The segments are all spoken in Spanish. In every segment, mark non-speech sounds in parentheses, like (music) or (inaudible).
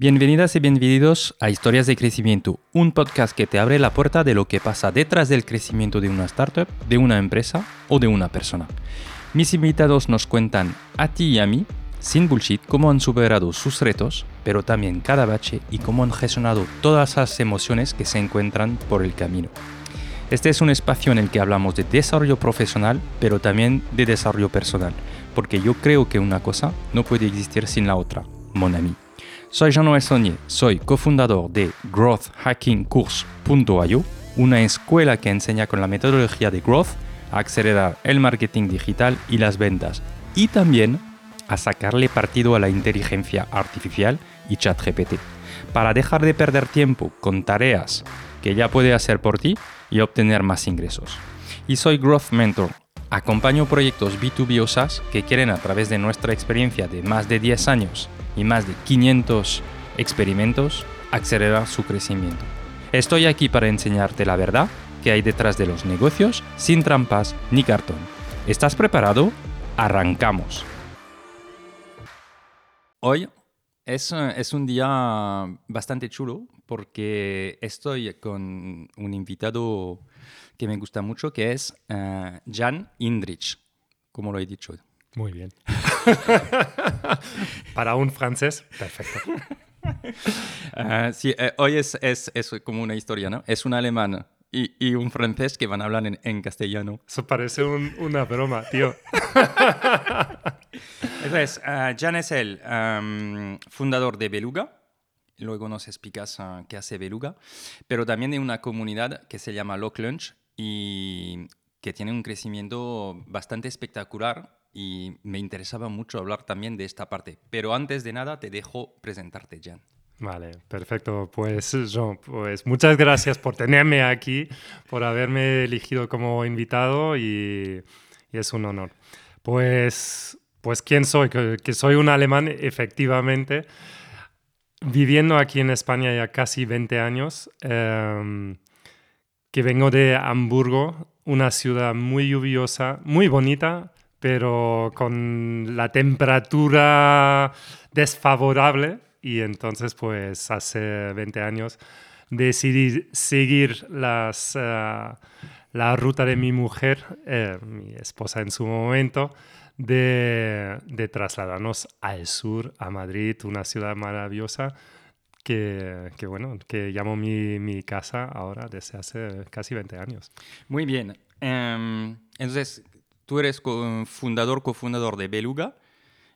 Bienvenidas y bienvenidos a Historias de Crecimiento, un podcast que te abre la puerta de lo que pasa detrás del crecimiento de una startup, de una empresa o de una persona. Mis invitados nos cuentan a ti y a mí, sin bullshit, cómo han superado sus retos, pero también cada bache y cómo han gestionado todas las emociones que se encuentran por el camino. Este es un espacio en el que hablamos de desarrollo profesional, pero también de desarrollo personal, porque yo creo que una cosa no puede existir sin la otra, mon ami. Soy Jean-Noël soy cofundador de growthhackingcourse.io, una escuela que enseña con la metodología de growth a acelerar el marketing digital y las ventas, y también a sacarle partido a la inteligencia artificial y ChatGPT, para dejar de perder tiempo con tareas que ya puede hacer por ti y obtener más ingresos. Y soy Growth Mentor. Acompaño proyectos B2B o SaaS que quieren a través de nuestra experiencia de más de 10 años y más de 500 experimentos acelerar su crecimiento. Estoy aquí para enseñarte la verdad que hay detrás de los negocios sin trampas ni cartón. ¿Estás preparado? Arrancamos. Hoy es, es, un día bastante chulo porque estoy con un invitado que me gusta mucho que es uh, Jan Indrich, como lo he dicho. Muy bien. (laughs) Para un francés, perfecto. Uh, (laughs) sí, eh, hoy es, es, es, como una historia, ¿no? Es un alemán y, y un francés que van a hablar en, en castellano. Eso parece un, una broma, tío. Entonces, (laughs) uh, Jan es el um, fundador de Beluga. Luego nos explicas uh, qué hace Beluga. Pero también de una comunidad que se llama Lock Lunch y que tiene un crecimiento bastante espectacular y me interesaba mucho hablar también de esta parte. Pero antes de nada te dejo presentarte, Jan. Vale, perfecto. Pues, Jean, pues muchas gracias por tenerme aquí, por haberme elegido como invitado y, y es un honor. Pues, pues ¿quién soy? Que, que, soy un alemán, efectivamente, viviendo aquí en España ya casi 20 años, eh, que vengo de Hamburgo, una ciudad muy lluviosa, muy bonita, pero con la temperatura desfavorable. Y entonces, pues hace 20 años decidí seguir las, uh, la ruta de mi mujer, eh, mi esposa en su momento, de, de, trasladarnos al sur, a Madrid, una ciudad maravillosa. Que, que bueno, que llamo mi, mi, casa ahora desde hace casi 20 años. Muy bien. Um, entonces, tú eres fundador, cofundador de Beluga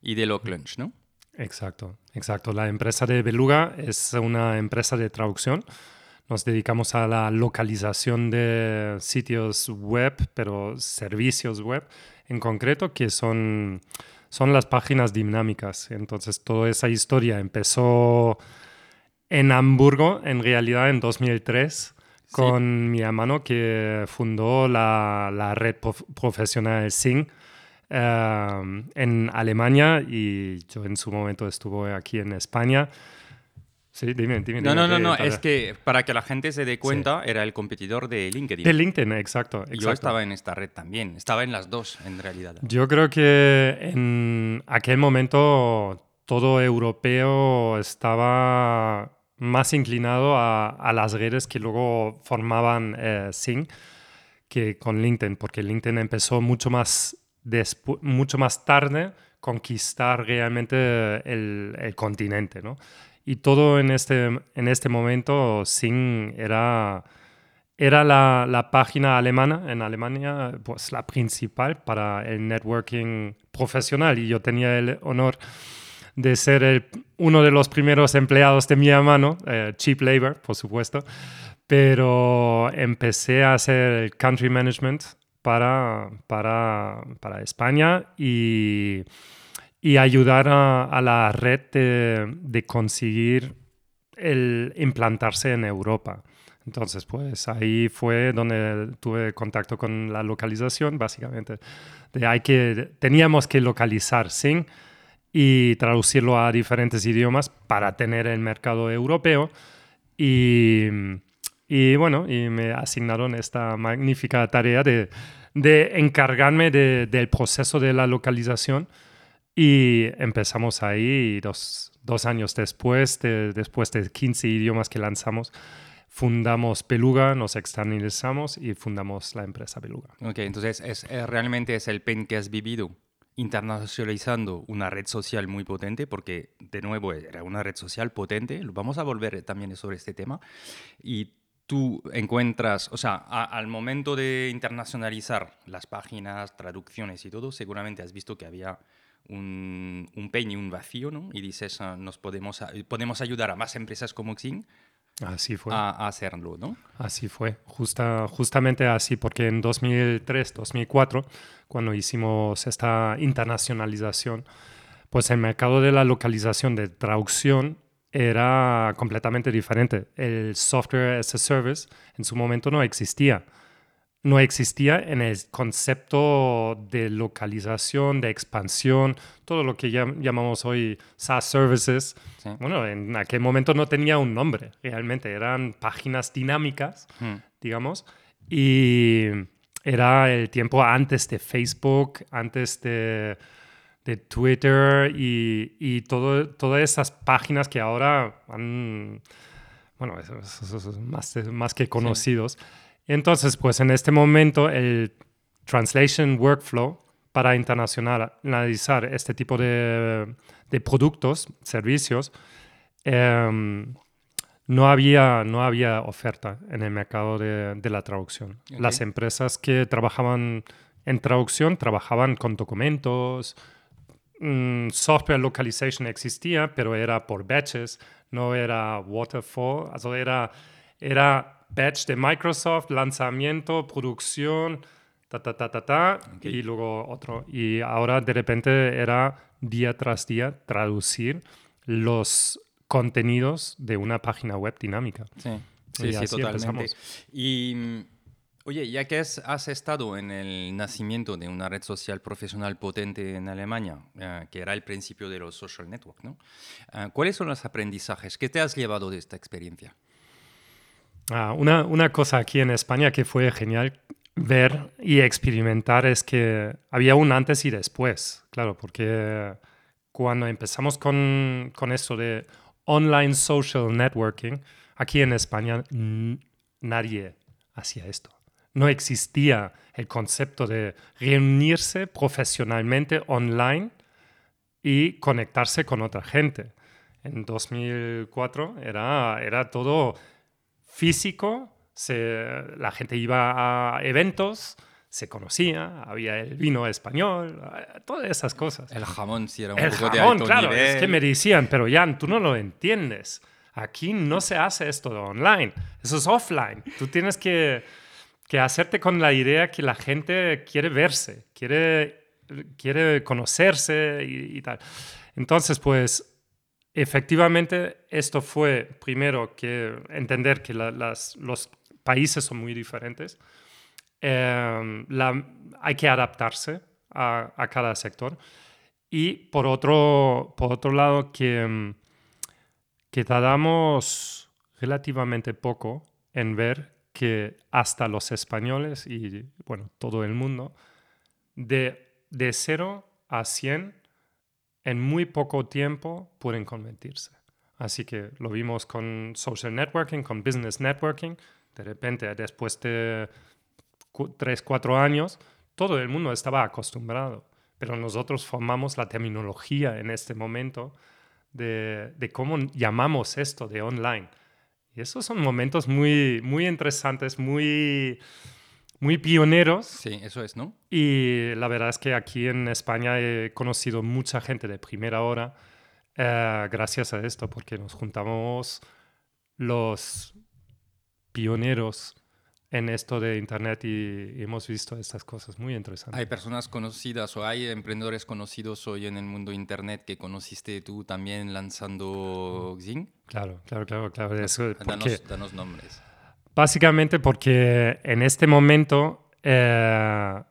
y de Lock Lunch, ¿no? Exacto, exacto. La empresa de Beluga es una empresa de traducción. Nos dedicamos a la localización de sitios web, pero servicios web en concreto, que son, son las páginas dinámicas. Entonces, toda esa historia empezó en Hamburgo, en realidad en 2003 con mi hermano que fundó la, la red prof profesional Sing uh, en Alemania y yo en su momento estuve aquí en España. Sí, dime, dime. No, dime, no, no, no, es que para que la gente se dé cuenta, sí. era el competidor de LinkedIn. De LinkedIn, exacto, exacto, Yo estaba en esta red también, estaba en las dos en realidad. Yo creo que en aquel momento todo europeo estaba más inclinado a, a, las redes que luego formaban eh, Sing que con LinkedIn, porque LinkedIn empezó mucho más, mucho más tarde conquistar realmente el, el, continente, ¿no? Y todo en este, en este momento Sing era, era la, la, página alemana en Alemania, pues la principal para el networking profesional y yo tenía el honor de ser uno de los primeros empleados de mi hermano, eh, cheap labor, por supuesto, pero empecé a hacer country management para, para, para España y, y ayudar a, a, la red de, de conseguir el implantarse en Europa. Entonces, pues ahí fue donde tuve contacto con la localización, básicamente. De hay que, teníamos que localizar sin y traducirlo a diferentes idiomas para tener el mercado europeo. Y, y bueno, y me asignaron esta magnífica tarea de, de encargarme de, del proceso de la localización Y empezamos ahí y dos, dos años después, de, después de 15 idiomas que lanzamos, fundamos Beluga, nos externalizamos y fundamos la empresa Beluga. Ok, entonces es, eh, realmente es el pen que has vivido internacionalizando una red social muy potente, porque de nuevo era una red social potente, vamos a volver también sobre este tema, y tú encuentras, o sea, al momento de internacionalizar las páginas, traducciones y todo, seguramente has visto que había un, un y un vacío, ¿no? Y dices, ah, nos podemos, podemos ayudar a más empresas como Xing Así fue. A, hacerlo, ¿no? Así fue, Justa, justamente así, porque en 2003, 2004, cuando hicimos esta internacionalización, pues el mercado de la localización de traducción era completamente diferente. El software as a service en su momento no existía no existía en el concepto de localización, de expansión, todo lo que llamamos hoy SaaS Services. Bueno, en aquel momento no tenía un nombre, realmente eran páginas dinámicas, hmm. digamos, y era el tiempo antes de Facebook, antes de, Twitter y, todo, todas esas páginas que ahora han, bueno, más, más que conocidos. Entonces, pues en este momento el Translation Workflow para internacionalizar este tipo de, productos, servicios, em, no, había, no había oferta en el mercado de, la traducción. Las empresas que trabajaban en traducción trabajaban con documentos, mm, software localization existía, pero era por batches, no era waterfall, era, era batch de Microsoft, lanzamiento, producción, ta, ta, ta, ta, ta, y luego otro. Y ahora de repente era día tras día traducir los contenidos de una página web dinámica. Sí, sí, sí totalmente. Y mm, oye, ya que has, estado en el nacimiento de una red social profesional potente en Alemania, eh, que era el principio de los social networks, ¿no? Eh, ¿cuáles son los aprendizajes? ¿Qué te has llevado de esta experiencia? Ah, una, una, cosa aquí en España que fue genial ver y experimentar es que había un antes y después, claro, porque cuando empezamos con, con esto de online social networking, aquí en España nadie hacía esto. No existía el concepto de reunirse profesionalmente online y conectarse con otra gente. En 2004 era, era todo físico, la gente iba a eventos, se conocía, había el vino español, todas esas cosas. El jamón sí era un el poco de alto claro, es que me decían, pero Jan, tú no lo entiendes. Aquí no se hace esto de online, eso es offline. Tú tienes que, que hacerte con la idea que la gente quiere verse, quiere, quiere conocerse y, y tal. Entonces, pues Efectivamente, esto fue primero que entender que los países son muy diferentes. Em, hay que adaptarse a, cada sector. Y por otro, por otro lado, que, em, que tardamos relativamente poco en ver que hasta los españoles y bueno, todo el mundo, de, de 0 a 100 en muy poco tiempo pueden convertirse. Así que lo vimos con social networking, con business networking. De repente, después de tres, cuatro años, todo el mundo estaba acostumbrado. Pero nosotros formamos la terminología en este momento de, de cómo llamamos esto de online. Y esos son momentos muy, muy interesantes, muy muy pioneros. Sí, eso es, ¿no? Y la verdad es que aquí en España he conocido mucha gente de primera hora eh, gracias a esto, porque nos juntamos los pioneros en esto de Internet y, hemos visto estas cosas muy interesantes. Hay personas conocidas o hay emprendedores conocidos hoy en el mundo Internet que conociste tú también lanzando Xing. Claro, claro, claro, claro. Eso, danos, danos nombres. Básicamente porque en este momento eh,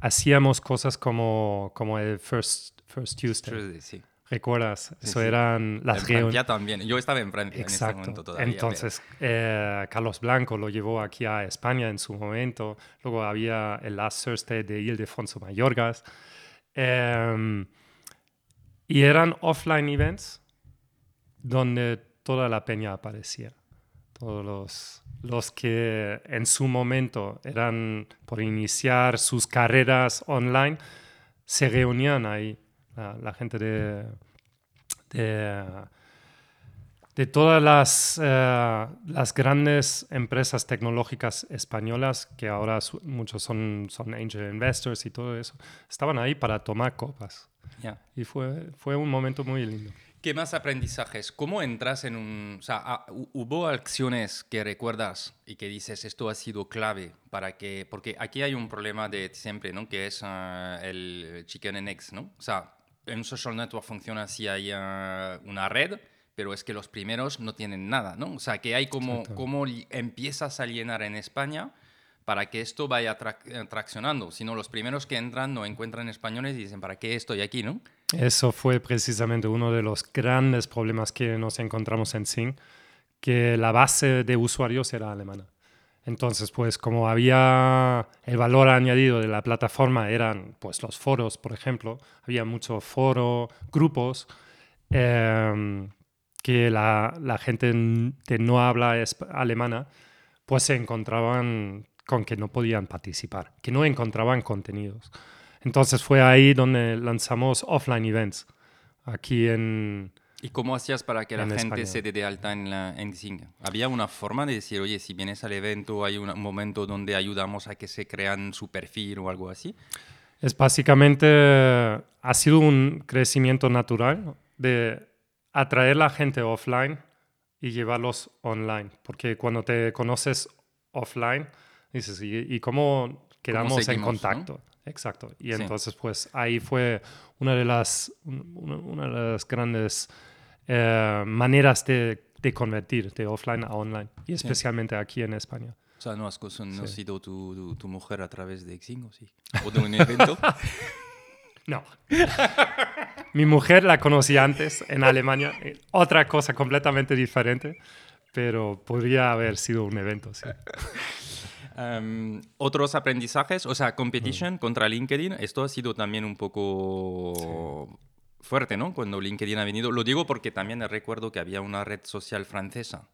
hacíamos cosas como, como el First, first Tuesday. sí. ¿Recuerdas? Eso eran las reuniones. Ya también. Yo estaba en Francia en ese momento todavía. Entonces, eh, Carlos Blanco lo llevó aquí a España en su momento. Luego había el Last Thursday de Ildefonso Mayorgas. Em, y eran offline events donde toda la peña aparecía. Todos los, los que en su momento eran por iniciar sus carreras online se reunían ahí. La, gente de, de, todas las, eh, las grandes empresas tecnológicas españolas, que ahora muchos son, son angel investors y todo eso, estaban ahí para tomar copas. Y fue, fue un momento muy lindo. ¿Qué más aprendizajes? ¿Cómo entras en un... O sea, ah, ¿hubo acciones que recuerdas y que dices esto ha sido clave para que... Porque aquí hay un problema de siempre, ¿no? Que es ah, el chicken and eggs, ¿no? O sea, en un social network funciona si hay ah, una red, pero es que los primeros no tienen nada, ¿no? O sea, que hay como... Cómo empiezas a llenar en España para que esto vaya eh, traccionando. Si no, los primeros que entran no encuentran españoles y dicen, ¿para qué estoy aquí, no? Eso fue precisamente uno de los grandes problemas que nos encontramos en Sing, que la base de usuarios era alemana. Entonces, pues como había el valor añadido de la plataforma, eran pues los foros, por ejemplo, había muchos foros, grupos, em, que la, la, gente que no habla alemana, pues se encontraban con que no podían participar, que no encontraban contenidos. Entonces fue ahí donde lanzamos offline events, aquí en... ¿Y cómo hacías para que la gente se dé de alta en, la, en ¿Había una forma de decir, oye, si vienes al evento, hay un momento donde ayudamos a que se crean su perfil o algo así? Es básicamente, ha sido un crecimiento natural de atraer la gente offline y llevarlos online, porque cuando te conoces offline, dices, ¿y, cómo quedamos en contacto? Exacto. Y entonces, pues ahí fue una de las, una, de las grandes eh, maneras de, de, convertir de offline a online, y especialmente aquí en España. O sea, no has conocido tu, tu, mujer a través de Xingo, sí. O de un evento. (laughs) no. Mi mujer la conocí antes en Alemania, otra cosa completamente diferente, pero podría haber sido un evento, sí. Em, otros aprendizajes, o sea, competition contra LinkedIn, esto ha sido también un poco fuerte, ¿no? Cuando LinkedIn ha venido. Lo digo porque también recuerdo que había una red social francesa.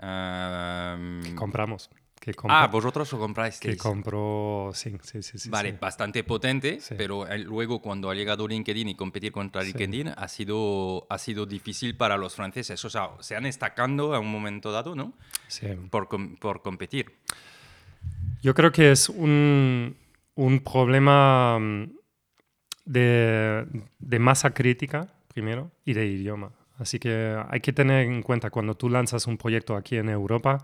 Em, compramos. Que ah, vosotros lo compráis. Que compró, sí, sí, sí. vale, bastante potente, pero luego cuando ha llegado LinkedIn y competir contra LinkedIn ha, sido, ha sido difícil para los franceses. O sea, se han estacando a un momento dado, ¿no? Sí. Por, por competir. Yo creo que es un, un problema mm, de, de, masa crítica, primero, y de idioma. Así que hay que tener en cuenta cuando tú lanzas un proyecto aquí en Europa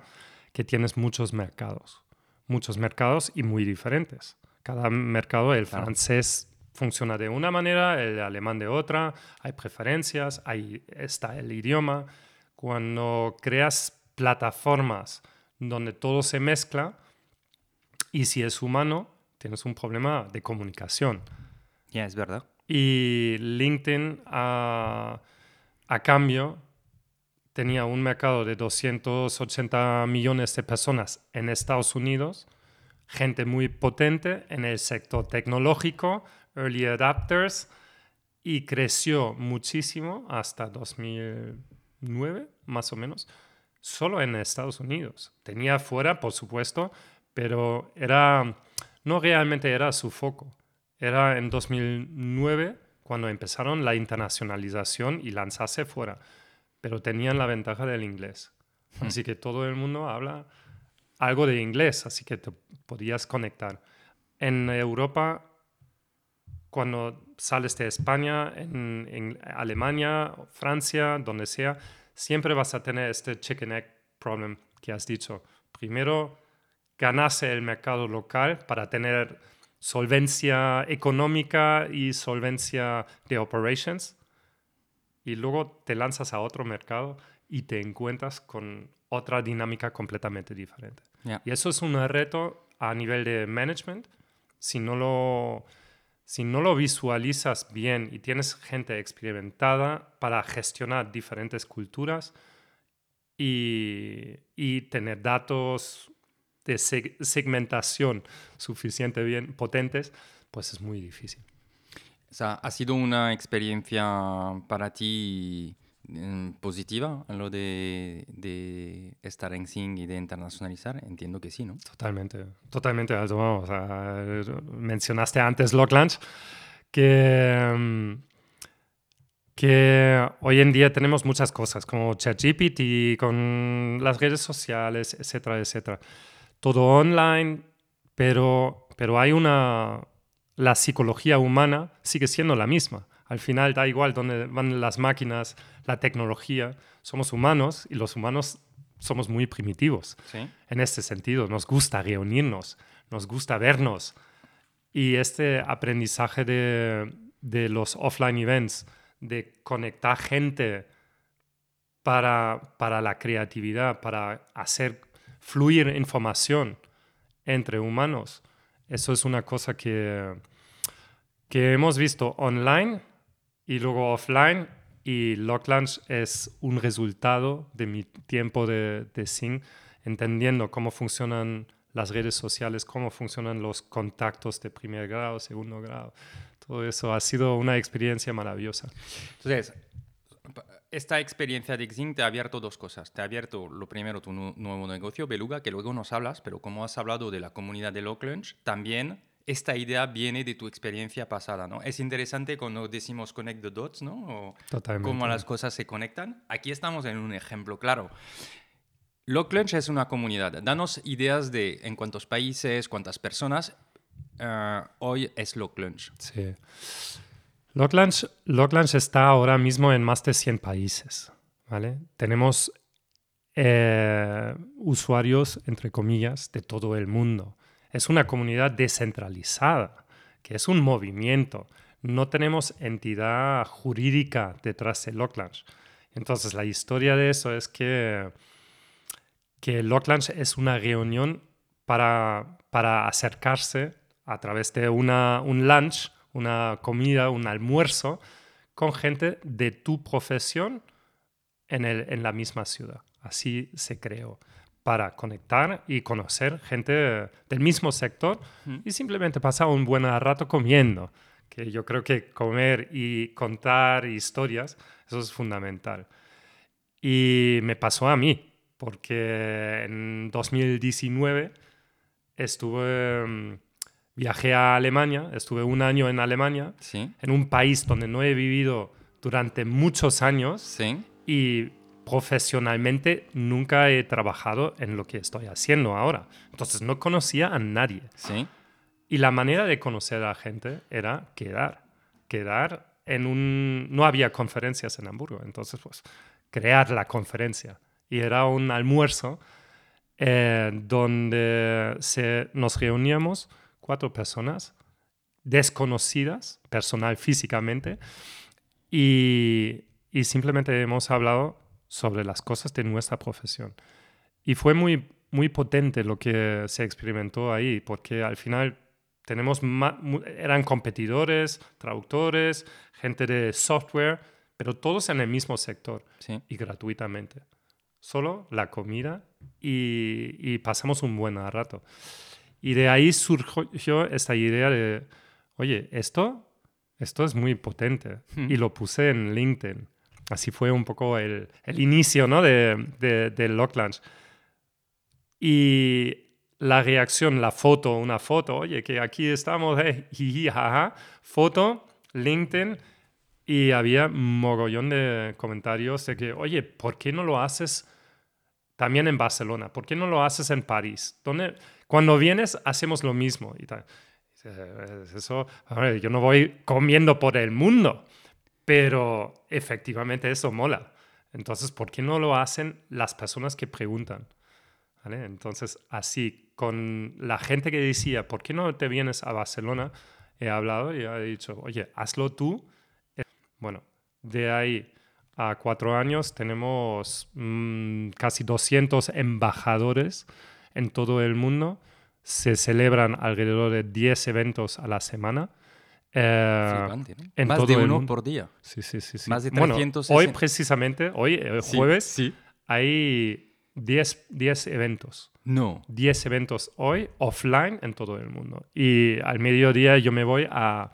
que tienes muchos mercados, muchos mercados y muy diferentes. Cada mercado, el francés funciona de una manera, el alemán de otra, hay preferencias, ahí está el idioma. Cuando creas plataformas donde todo se mezcla, y si es humano, tienes un problema de comunicación. Ya, es verdad. Y LinkedIn, a, a, cambio, tenía un mercado de 280 millones de personas en Estados Unidos, gente muy potente en el sector tecnológico, early adapters, y creció muchísimo hasta 2009, más o menos, solo en Estados Unidos. Tenía fuera, por supuesto, pero era, no realmente era su foco. Era en 2009 cuando empezaron la internacionalización y lanzarse fuera, pero tenían la ventaja del inglés. Hmm. Así que todo el mundo habla algo de inglés, así que te podías conectar. En Europa, cuando sales de España, en, en Alemania, Francia, donde sea, siempre vas a tener este chicken egg problem que has dicho. Primero, ganase el mercado local para tener solvencia económica y solvencia de operations. Y luego te lanzas a otro mercado y te encuentras con otra dinámica completamente diferente. Y eso es un reto a nivel de management. Si no lo, si no lo visualizas bien y tienes gente experimentada para gestionar diferentes culturas y, y tener datos de segmentación suficiente bien potentes, pues es muy difícil. O sea, ¿ha sido una experiencia para ti mm, positiva lo de, de estar en Sing y de internacionalizar? Entiendo que sí, ¿no? Totalmente, totalmente. O sea, mencionaste antes Locklands, que, mm, que hoy en día tenemos muchas cosas, como ChatGPT, con las redes sociales, etcétera, etcétera. Todo online, pero, pero hay una, la psicología humana sigue siendo la misma. Al final da igual dónde van las máquinas, la tecnología. Somos humanos y los humanos somos muy primitivos. En este sentido, nos gusta reunirnos, nos gusta vernos. Y este aprendizaje de, de los offline events, de conectar gente para, para la creatividad, para hacer fluir información entre humanos, eso es una cosa que, que hemos visto online y luego offline y Locklands es un resultado de mi tiempo de, de Sing, entendiendo cómo funcionan las redes sociales, cómo funcionan los contactos de primer grado, segundo grado. Todo eso ha sido una experiencia maravillosa. Entonces, esta experiencia de Xing te ha abierto dos cosas. Te ha abierto, lo primero, tu nuevo negocio, Beluga, que luego nos hablas, pero como has hablado de la comunidad de Locklunch, también esta idea viene de tu experiencia pasada, ¿no? Es interesante cuando decimos connect the dots, ¿no? O Totalmente. Cómo las cosas se conectan. Aquí estamos en un ejemplo claro. Locklunch es una comunidad. Danos ideas de en cuántos países, cuántas personas. Eh, hoy es Locklunch. Sí. Locklands, está ahora mismo en más de 100 países. ¿vale? Tenemos eh, usuarios, entre comillas, de todo el mundo. Es una comunidad descentralizada, que es un movimiento. No tenemos entidad jurídica detrás de Locklands. Entonces, la historia de eso es que, que es una reunión para, para acercarse a través de una, un lunch una comida, un almuerzo con gente de tu profesión en, el, en la misma ciudad. Así se creó para conectar y conocer gente del mismo sector y simplemente pasar un buen rato comiendo, que yo creo que comer y contar historias, eso es fundamental. Y me pasó a mí, porque en 2019 estuve mm, viajé a Alemania, estuve un año en Alemania, en un país donde no he vivido durante muchos años y profesionalmente nunca he trabajado en lo que estoy haciendo ahora. Entonces no conocía a nadie. Y la manera de conocer a la gente era quedar, quedar en un... No había conferencias en Hamburgo, entonces pues crear la conferencia. Y era un almuerzo eh, donde se, nos reuníamos cuatro personas desconocidas, personal físicamente, y, simplemente hemos hablado sobre las cosas de nuestra profesión. Y fue muy, muy potente lo que se experimentó ahí, porque al final tenemos eran competidores, traductores, gente de software, pero todos en el mismo sector y gratuitamente. Solo la comida y, y pasamos un buen rato. Y de ahí surgió esta idea de, oye, esto, esto es muy potente. Y lo puse en LinkedIn. Así fue un poco el, el inicio ¿no? de, de, de Locklands. Y la reacción, la foto, una foto, oye, que aquí estamos, eh, (laughs) jaja, foto, LinkedIn, y había mogollón de comentarios de que, oye, ¿por qué no lo haces también en Barcelona? ¿Por qué no lo haces en París? ¿Dónde? Cuando vienes, hacemos lo mismo. Y tal. Eso, yo no voy comiendo por el mundo, pero efectivamente eso mola. Entonces, ¿por qué no lo hacen las personas que preguntan? ¿Vale? Entonces, así, con la gente que decía, ¿por qué no te vienes a Barcelona? He hablado y he dicho, oye, hazlo tú. Bueno, de ahí a cuatro años tenemos mm, casi 200 embajadores en todo el mundo. Se celebran alrededor de 10 eventos a la semana. Eh, en Más de uno por día. Sí, sí, sí. Más de 300. hoy precisamente, hoy, el jueves, sí, hay 10, 10 eventos. No. 10 eventos hoy offline en todo el mundo. Y al mediodía yo me voy a,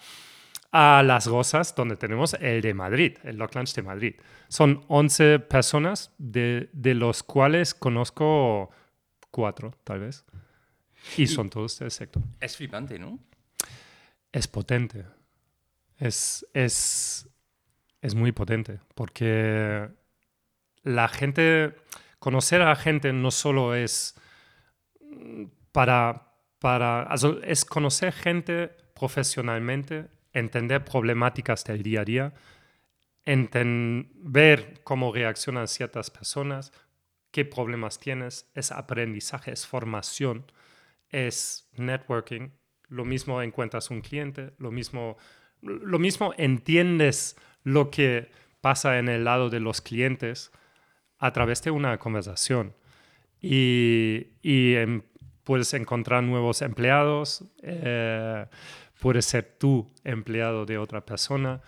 a Las Gozas, donde tenemos el de Madrid, el Lock Lunch de Madrid. Son 11 personas, de, de los cuales conozco cuatro, tal vez. Y, son todos del sector. Es flipante, ¿no? Es potente. Es, es, es muy potente, porque la gente, conocer a la gente no solo es para, para, es conocer gente profesionalmente, entender problemáticas del día a día, ver cómo reaccionan ciertas personas, qué problemas tienes, es aprendizaje, es formación, es networking. Lo mismo encuentras un cliente, lo mismo, lo mismo entiendes lo que pasa en el lado de los clientes a través de una conversación. Y, y em, puedes encontrar nuevos empleados, eh, puedes ser tú empleado de otra persona.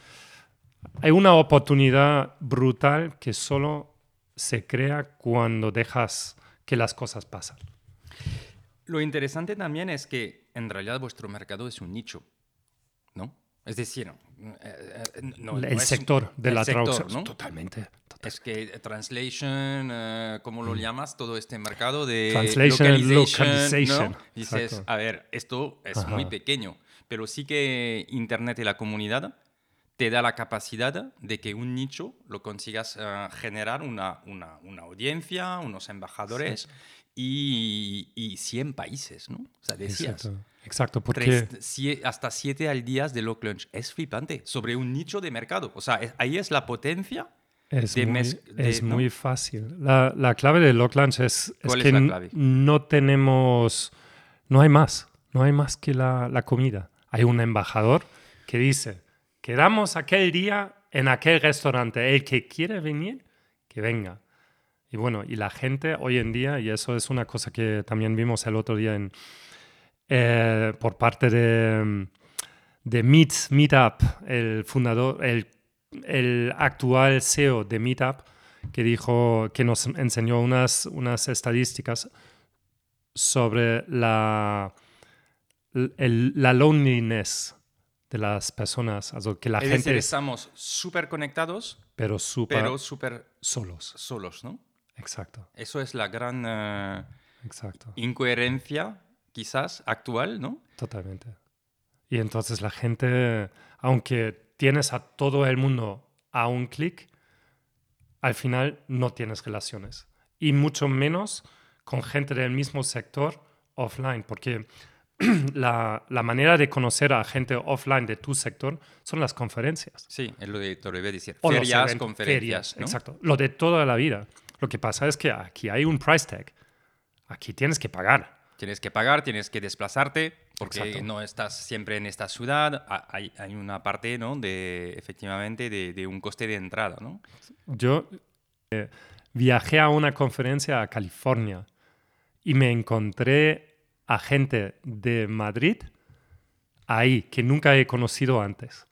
Hay una oportunidad brutal que solo se crea cuando dejas que las cosas pasen. Lo interesante también es que en realidad vuestro mercado es un nicho, ¿no? Es decir, eh, eh, el sector de la traducción. ¿no? Totalmente, Es que translation, uh, ¿cómo lo mm. llamas? Todo este mercado de translation, localization. Dices, a ver, esto es muy pequeño, pero sí que Internet y la comunidad te da la capacidad de que un nicho lo consigas generar una, una, una, audiencia, unos embajadores y, y 100 países, ¿no? O sea, decías. Exacto, porque... hasta siete al día de Lock Lunch. Es flipante, sobre un nicho de mercado. O sea, ahí es la potencia. Es, muy, es muy fácil. La, la, clave de Lock Lunch es, es que no tenemos... No hay más. No hay más que la, la comida. Hay un embajador que dice, quedamos aquel día en aquel restaurante. El que quiere venir, que venga. Y bueno, y la gente hoy en día, y eso es una cosa que también vimos el otro día en, eh, por parte de, de Meet, Meetup, el fundador, el, actual CEO de Meetup, que dijo, que nos enseñó unas, unas estadísticas sobre la, la loneliness de las personas, que la gente... estamos súper conectados, pero súper solos. Solos, ¿no? Exacto. Eso es la gran eh, Exacto. incoherencia quizás actual, ¿no? Totalmente. Y entonces la gente, aunque tienes a todo el mundo a un clic, al final no tienes relaciones. Y mucho menos con gente del mismo sector offline, porque (clears throat) la, la, manera de conocer a gente offline de tu sector son las conferencias. Sí, es lo que te a decir. Ferias, conferencias. Exacto. Lo de toda la vida. Lo que pasa es que aquí hay un price tag. Aquí tienes que pagar. Tienes que pagar, tienes que desplazarte, porque no estás siempre en esta ciudad. Hay, hay una parte, ¿no? De, efectivamente, de, de, un coste de entrada, ¿no? Yo eh, viajé a una conferencia a California y me encontré a gente de Madrid ahí que nunca he conocido antes.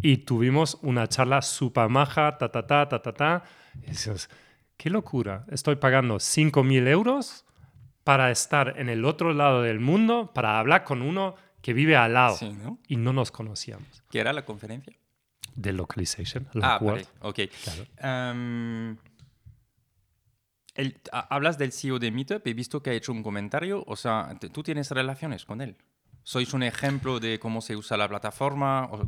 Y tuvimos una charla súper maja, ta, ta, ta, ta, ta, ta. Y dices, qué locura, estoy pagando 5.000 euros para estar en el otro lado del mundo, para hablar con uno que vive al lado y no nos conocíamos. ¿Qué era la conferencia? De localization. Ah, vale. ok. Em, hablas del CEO de Meetup, he visto que ha hecho un comentario, o sea, tú tienes relaciones con él. ¿Sois un ejemplo de cómo se usa la plataforma? O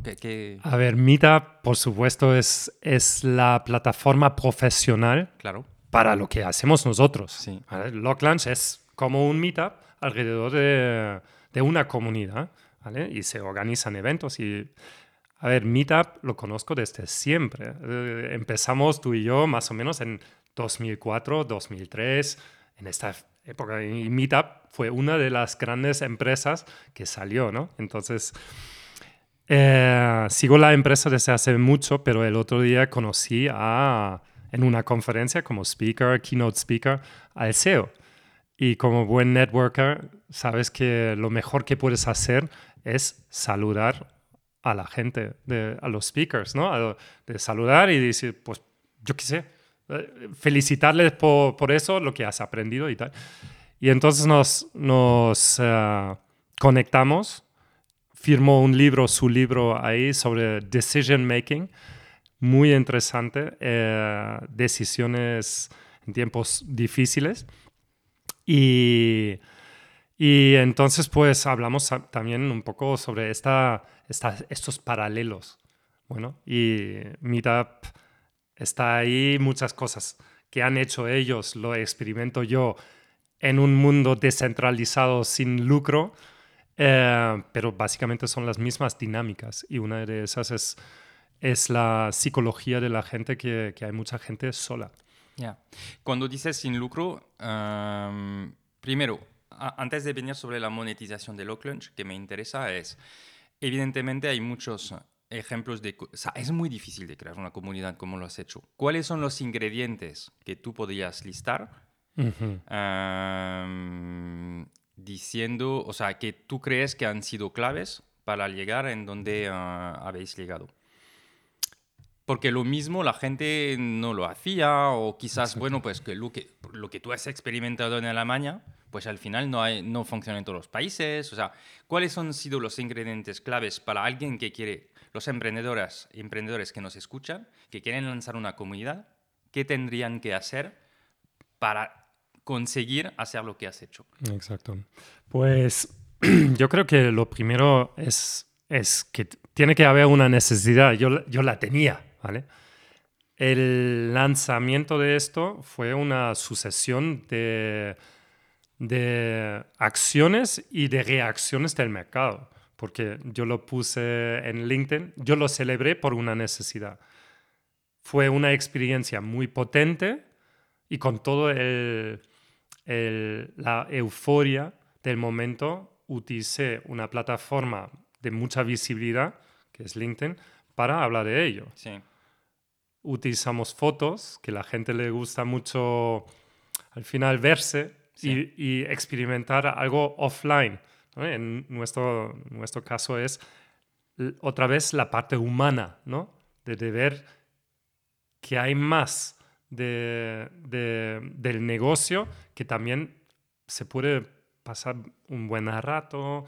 A ver, Meetup, por supuesto, es, es la plataforma profesional claro. para lo que hacemos nosotros. Sí. Locklands es como un meetup alrededor de, de una comunidad, ¿vale? Y se organizan eventos y... A ver, Meetup lo conozco desde siempre. Eh, empezamos tú y yo más o menos en 2004, 2003, en esta época. Y Meetup fue una de las grandes empresas que salió, ¿no? Entonces, eh, sigo la empresa desde hace mucho, pero el otro día conocí a, en una conferencia como speaker, keynote speaker, al CEO. Y como buen networker, sabes que lo mejor que puedes hacer es saludar a la gente, de, a los speakers, ¿no? De saludar y decir, pues, yo qué sé, felicitarles por, por, eso, lo que has aprendido y tal. Y entonces nos, nos uh, conectamos, firmó un libro, su libro ahí sobre decision making, muy interesante, eh, decisiones en tiempos difíciles. Y, y, entonces pues hablamos también un poco sobre esta, estos paralelos. Bueno, y Meetup está ahí muchas cosas que han hecho ellos, lo experimento yo en un mundo descentralizado sin lucro, eh, pero básicamente son las mismas dinámicas y una de esas es, es la psicología de la gente que, que hay mucha gente sola. Ya. Cuando dices sin lucro, primero, antes de venir sobre la monetización de Locklunch, que me interesa es, evidentemente hay muchos ejemplos de... O sea, es muy difícil de crear una comunidad como lo has hecho. ¿Cuáles son los ingredientes que tú podrías listar diciendo, o sea, que tú crees que han sido claves para llegar en donde ah, habéis llegado? Porque lo mismo la gente no lo hacía o quizás, bueno, pues que lo, que lo que tú has experimentado en Alemania, pues al final no, hay, no funciona en todos los países. O sea, ¿cuáles han sido los ingredientes claves para alguien que quiere los emprendedores, emprendedores que nos escuchan, que quieren lanzar una comunidad, ¿qué tendrían que hacer para conseguir hacer lo que has hecho? Exacto. Pues (clears throat) yo creo que lo primero es, es que tiene que haber una necesidad. Yo, yo la tenía, ¿vale? El lanzamiento de esto fue una sucesión de, de acciones y de reacciones del mercado porque yo lo puse en LinkedIn, yo lo celebré por una necesidad. Fue una experiencia muy potente y con todo el, la euforia del momento utilicé una plataforma de mucha visibilidad, que es LinkedIn, para hablar de ello. Sí. Utilizamos fotos, que la gente le gusta mucho al final verse y, y experimentar algo offline en nuestro, nuestro caso es otra vez la parte humana, ¿no? De, ver que hay más de, del negocio que también se puede pasar un buen rato,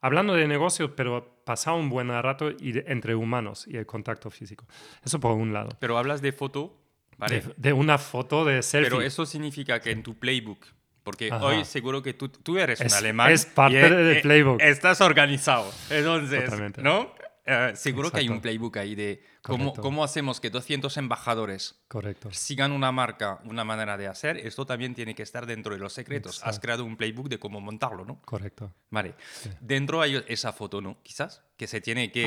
hablando de negocio, pero pasar un buen rato y entre humanos y el contacto físico. Eso por un lado. Pero hablas de foto, ¿vale? De, de una foto de selfie. Pero eso significa que en tu playbook porque hoy seguro que tú, tú eres un alemán. Es parte del playbook. Estás organizado. Entonces, ¿no? Eh, seguro que hay un playbook ahí de cómo, cómo hacemos que 200 embajadores Correcto. sigan una marca, una manera de hacer. Esto también tiene que estar dentro de los secretos. Has creado un playbook de cómo montarlo, ¿no? Correcto. Vale. Dentro hay esa foto, ¿no? Quizás que se tiene que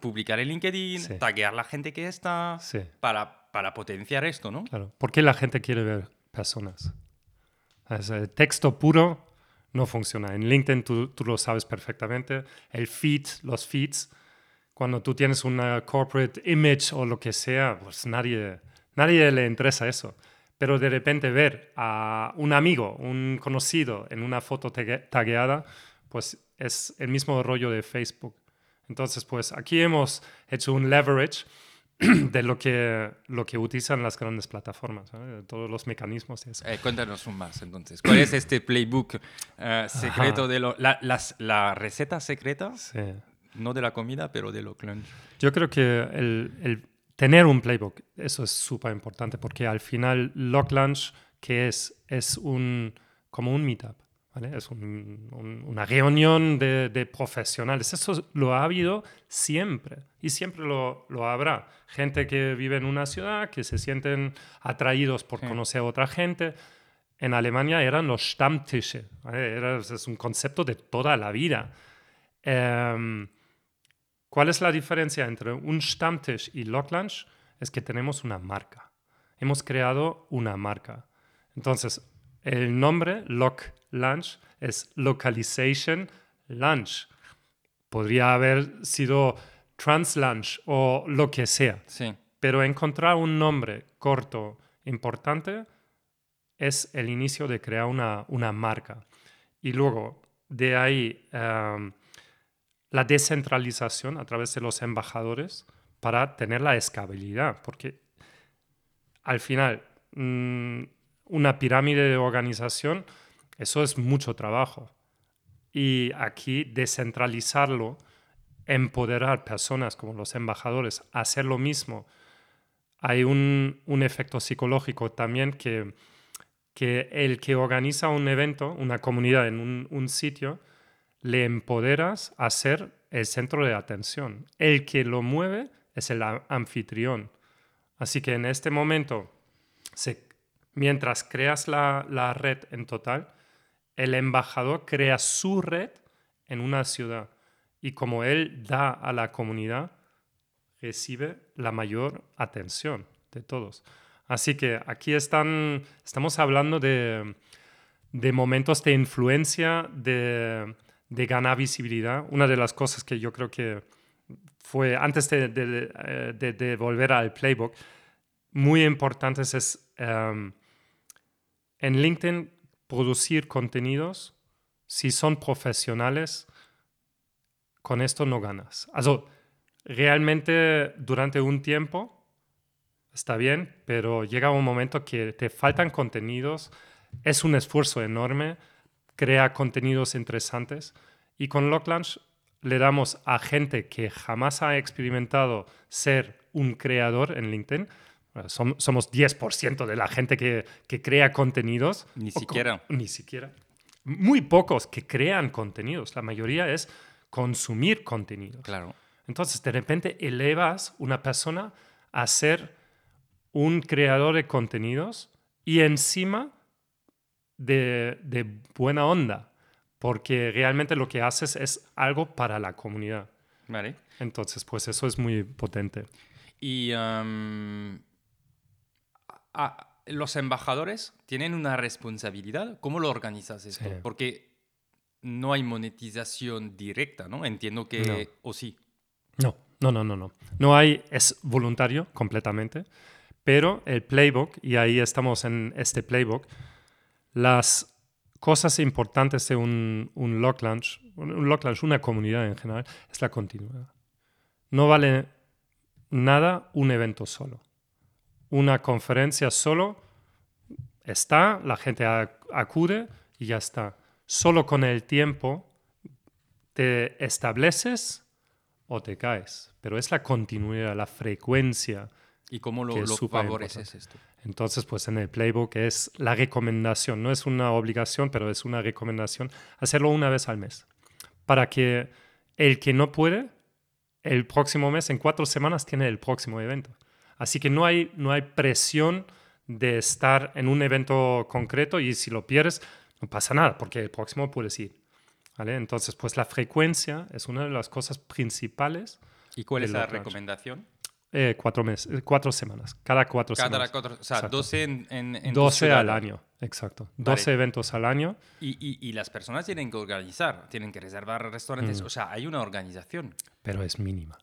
publicar en LinkedIn, sí. taguear la gente que está para, para potenciar esto, ¿no? Claro. ¿Por qué la gente quiere ver personas? El texto puro no funciona. En LinkedIn tú, tú, lo sabes perfectamente. El feed, los feeds, cuando tú tienes una corporate image o lo que sea, pues nadie, nadie le interesa eso. Pero de repente ver a un amigo, un conocido en una foto tagueada, pues es el mismo rollo de Facebook. Entonces, pues aquí hemos hecho un leverage (clears throat) de lo que, lo que utilizan las grandes plataformas, todos los mecanismos. eso. Eh, cuéntanos un más entonces. ¿Cuál es este playbook eh, secreto de lo, la, la, receta secreta? Sí. No de la comida, pero de lo Lunch. Yo creo que el, el tener un playbook, eso es súper importante porque al final Lock Lunch, que es, es un, como un meetup. Es una reunión de, profesionales. Eso lo ha habido siempre y siempre lo, lo, habrá. Gente que vive en una ciudad, que se sienten atraídos por conocer a otra gente. En Alemania eran los Stammtische. es un concepto de toda la vida. Em, ¿Cuál es la diferencia entre un Stammtisch y Locklunch? Es que tenemos una marca. Hemos creado una marca. Entonces, el nombre Lock Lunch es Localization Lunch. Podría haber sido Trans Lunch o lo que sea. Sí. Pero encontrar un nombre corto, importante, es el inicio de crear una, una marca. Y luego, de ahí, em, la descentralización a través de los embajadores para tener la escalabilidad. Porque al final, mm, una pirámide de organización eso es mucho trabajo. Y aquí descentralizarlo empoderar personas como los embajadores hacer lo mismo, hay un, un efecto psicológico también que, que el que organiza un evento, una comunidad en un, sitio, le empoderas a ser el centro de atención. El que lo mueve es el anfitrión. Así que en este momento, mientras creas la, la red en total, el embajador crea su red en una ciudad y como él da a la comunidad, recibe la mayor atención de todos. Así que aquí están, estamos hablando de, de momentos de influencia, de, de, ganar visibilidad. Una de las cosas que yo creo que fue, antes de, de volver al playbook, muy importantes es um, en LinkedIn producir contenidos, si son profesionales, con esto no ganas. Also, realmente durante un tiempo está bien, pero llega un momento que te faltan contenidos, es un esfuerzo enorme, crea contenidos interesantes y con Locklaunch le damos a gente que jamás ha experimentado ser un creador en LinkedIn, somos 10% de la gente que, que, crea contenidos. Ni siquiera. ni siquiera. Muy pocos que crean contenidos. La mayoría es consumir contenidos. Claro. Entonces, de repente elevas una persona a ser un creador de contenidos y encima de, de buena onda, porque realmente lo que haces es algo para la comunidad. Vale. Entonces, pues eso es muy potente. Y los embajadores tienen una responsabilidad. ¿Cómo lo organizas esto? Porque no hay monetización directa, ¿no? Entiendo que... ¿O sí? No, no, no, no, no. No hay, es voluntario completamente, pero el playbook, y ahí estamos en este playbook, las cosas importantes de un, un lock launch, un lock launch, una comunidad en general, es la continuidad. No vale nada un evento solo una conferencia solo está, la gente acude y ya está. Solo con el tiempo te estableces o te caes, pero es la continuidad, la frecuencia. ¿Y cómo lo, lo favoreces esto? Entonces, pues en el playbook es la recomendación, no es una obligación, pero es una recomendación hacerlo una vez al mes, para que el que no puede, el próximo mes, en cuatro semanas, tiene el próximo evento. Así que no hay, no hay presión de estar en un evento concreto y si lo pierdes, no pasa nada, porque el próximo puedes ir. ¿vale? Entonces, pues la frecuencia es una de las cosas principales. ¿Y cuál es la recomendación? Eh, cuatro, meses, eh, cuatro semanas, cada cuatro semanas. o sea, 12 en, en, 12 al año, exacto. 12 eventos al año. Y, y, y, las personas tienen que organizar, tienen que reservar restaurantes, mm. o sea, hay una organización. Pero es mínima.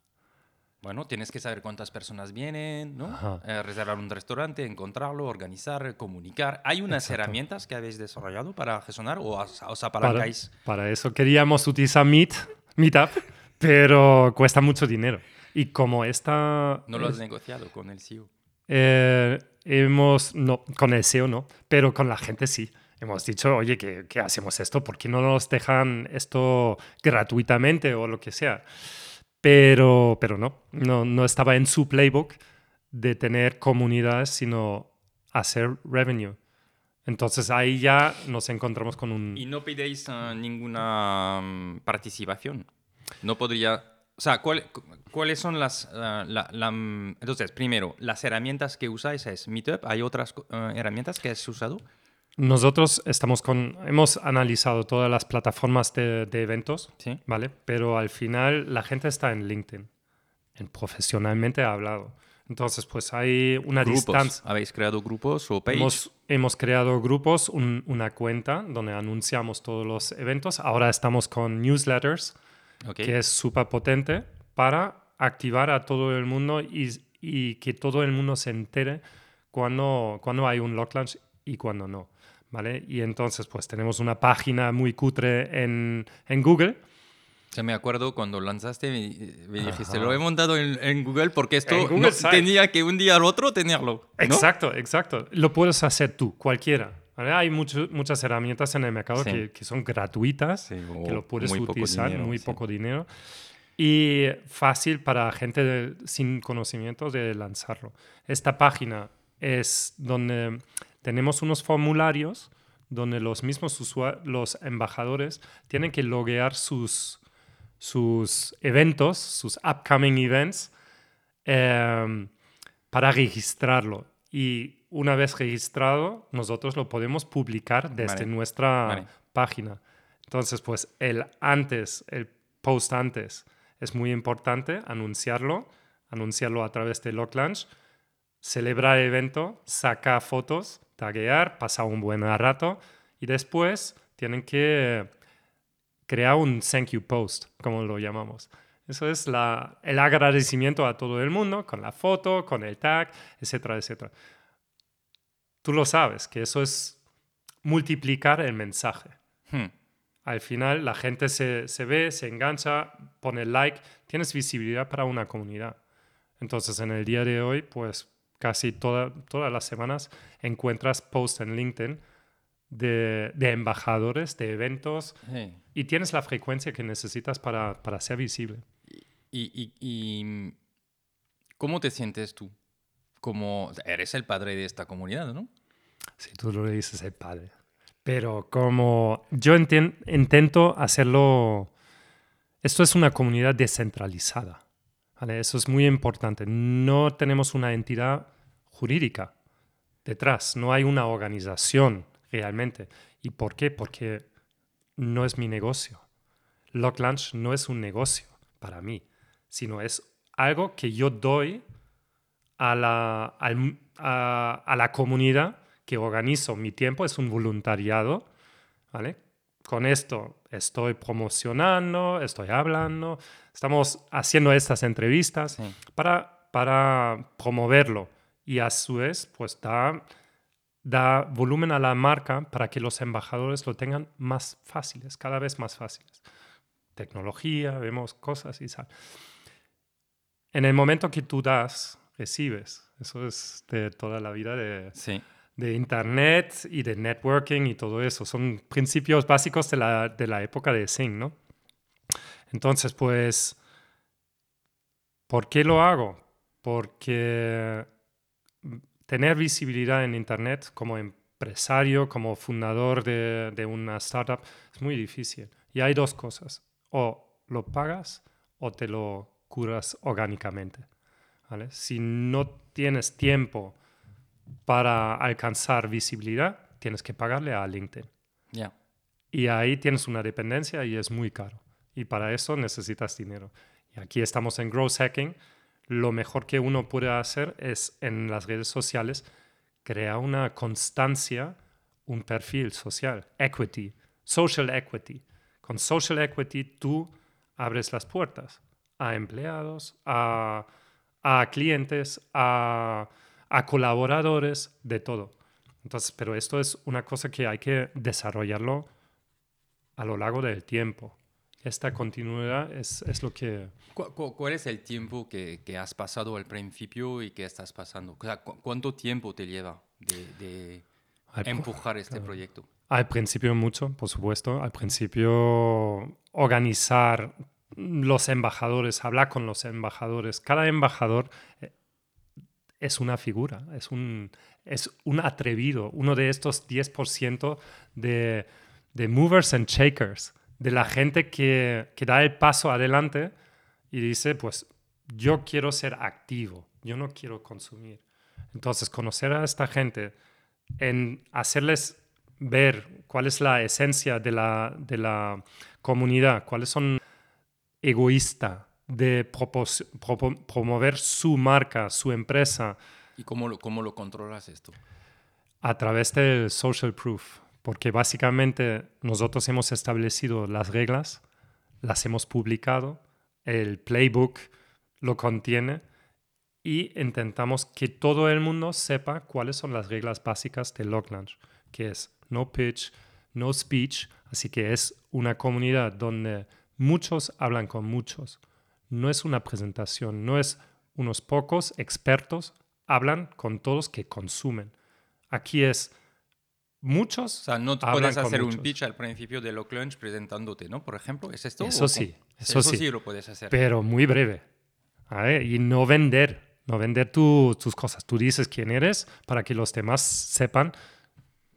Bueno, tienes que saber cuántas personas vienen, ¿no? Eh, reservar un restaurante, encontrarlo, organizar, comunicar. ¿Hay unas herramientas que habéis desarrollado para gestionar o os apalancáis? Para, para, eso queríamos utilizar Meet, Meetup, pero cuesta mucho dinero. Y como esta... ¿No lo has negociado con el CEO? Eh, hemos... No, con el CEO no, pero con la gente sí. Hemos dicho, oye, ¿qué, qué hacemos esto? ¿Por qué no nos dejan esto gratuitamente o lo que sea? Pero, pero no, no, no estaba en su playbook de tener comunidades, sino hacer revenue. Entonces ahí ya nos encontramos con un... ¿Y no pidéis eh, ninguna mm, participación? No podría... O sea, ¿cuáles son las... Eh, mm, entonces, primero, las herramientas que usáis es Meetup. ¿Hay otras eh, herramientas que has usado? Nosotros estamos con, hemos analizado todas las plataformas de, eventos, ¿vale? Pero al final la gente está en LinkedIn, en profesionalmente ha hablado. Entonces, pues hay una distancia. ¿Habéis creado grupos o page? Hemos, hemos creado grupos, una cuenta donde anunciamos todos los eventos. Ahora estamos con newsletters, que es súper potente para activar a todo el mundo y, y, que todo el mundo se entere cuando, cuando hay un lock launch y cuando no. ¿Vale? Y entonces, pues tenemos una página muy cutre en, en Google. Se me acuerdo cuando lanzaste, me, dijiste, lo he montado en, Google porque esto tenía que un día al otro tenerlo. Exacto, exacto. Lo puedes hacer tú, cualquiera. Hay muchas herramientas en el mercado que, que, son gratuitas, que lo puedes utilizar, muy poco dinero. y fácil para gente de- sin conocimiento de lanzarlo. Esta página es donde tenemos unos formularios donde los mismos los embajadores tienen que loguear sus, sus eventos, sus upcoming events, em, para registrarlo. Y una vez registrado, nosotros lo podemos publicar desde Vale. nuestra Vale. página. Entonces, pues el antes, el post antes, es muy importante anunciarlo, anunciarlo a través de Lock Launch, celebrar el evento, sacar fotos, taguear, pasar un buen rato y después tienen que crear un thank you post, como lo llamamos. Eso es la, el agradecimiento a todo el mundo con la foto, con el tag, etcétera, etcétera. Tú lo sabes, que eso es multiplicar el mensaje. Hmm. Al final la gente se, se ve, se engancha, pone like, tienes visibilidad para una comunidad. Entonces en el día de hoy, pues casi toda- todas las semanas encuentras posts en LinkedIn de, de embajadores, de eventos, y tienes la frecuencia que necesitas para, para ser visible. ¿Y, y- y cómo te sientes tú? Como eres el padre de esta comunidad, ¿no? Si tú lo dices, el padre. Pero como yo intento hacerlo, esto es una comunidad descentralizada. ¿vale? Eso es muy importante. No tenemos una entidad jurídica detrás, no hay una organización realmente. ¿Y por qué? Porque no es mi negocio. Lock Lunch no es un negocio para mí, sino es algo que yo doy a la, al- a, a la comunidad que organizo mi tiempo, es un voluntariado, ¿vale? Con esto estoy promocionando, estoy hablando, estamos haciendo estas entrevistas Sí. para, para promoverlo y a su vez, pues da, da volumen a la marca para que los embajadores lo tengan más fáciles, cada vez más fáciles. Tecnología, vemos cosas y tal. En el momento que tú das, recibes. Eso es de toda la vida de, Sí. de Internet y de networking y todo eso. Son principios básicos de la, de la época de Sing, ¿no? Entonces, pues, ¿por qué lo hago? Porque tener visibilidad en Internet como empresario, como fundador de, de una startup, es muy difícil. Y hay dos cosas. O lo pagas o te lo curas orgánicamente. ¿vale? Si no tienes tiempo para alcanzar visibilidad, tienes que pagarle a LinkedIn. Ya. Y ahí tienes una dependencia y es muy caro. Y para eso necesitas dinero. Y aquí estamos en Growth Hacking. Lo mejor que uno puede hacer es en las redes sociales crear una constancia, un perfil social, equity, social equity. Con social equity tú abres las puertas a empleados, a, a clientes, a, a colaboradores, de todo. Entonces, pero esto es una cosa que hay que desarrollarlo a lo largo del tiempo. Esta continuidad es, es lo que... ¿Cu- cu- ¿Cuál es el tiempo que, que has pasado al principio y que estás pasando? O sea, cu- ¿Cuánto tiempo te lleva de, empujar este proyecto? al principio mucho, por supuesto. Al principio organizar los embajadores, hablar con los embajadores. Cada embajador eh, es una figura, es un, es un atrevido, uno de estos 10% de, de movers and shakers, de la gente que, que da el paso adelante y dice, pues yo quiero ser activo, yo no quiero consumir. Entonces, conocer a esta gente, en hacerles ver cuál es la esencia de la, de la comunidad, cuáles son egoísta de propos- propo- promover su marca, su empresa, ¿Y cómo lo, cómo lo controlas esto? a través del social proof, porque básicamente nosotros hemos establecido las reglas, las hemos publicado, el playbook lo contiene y intentamos que todo el mundo sepa cuáles son las reglas básicas de Log que es no pitch, no speech, así que es una comunidad donde muchos hablan con muchos. No es una presentación, no es unos pocos expertos hablan con todos que consumen. Aquí es muchos. O sea, no hablan puedes hacer un muchos. pitch al principio de Lock Lunch presentándote, ¿no? Por ejemplo, ¿es esto? Eso sí, cómo? eso sí. sí lo puedes hacer. pero muy breve. ¿vale? Y no vender, no vender tu- tus cosas. Tú dices quién eres para que los demás sepan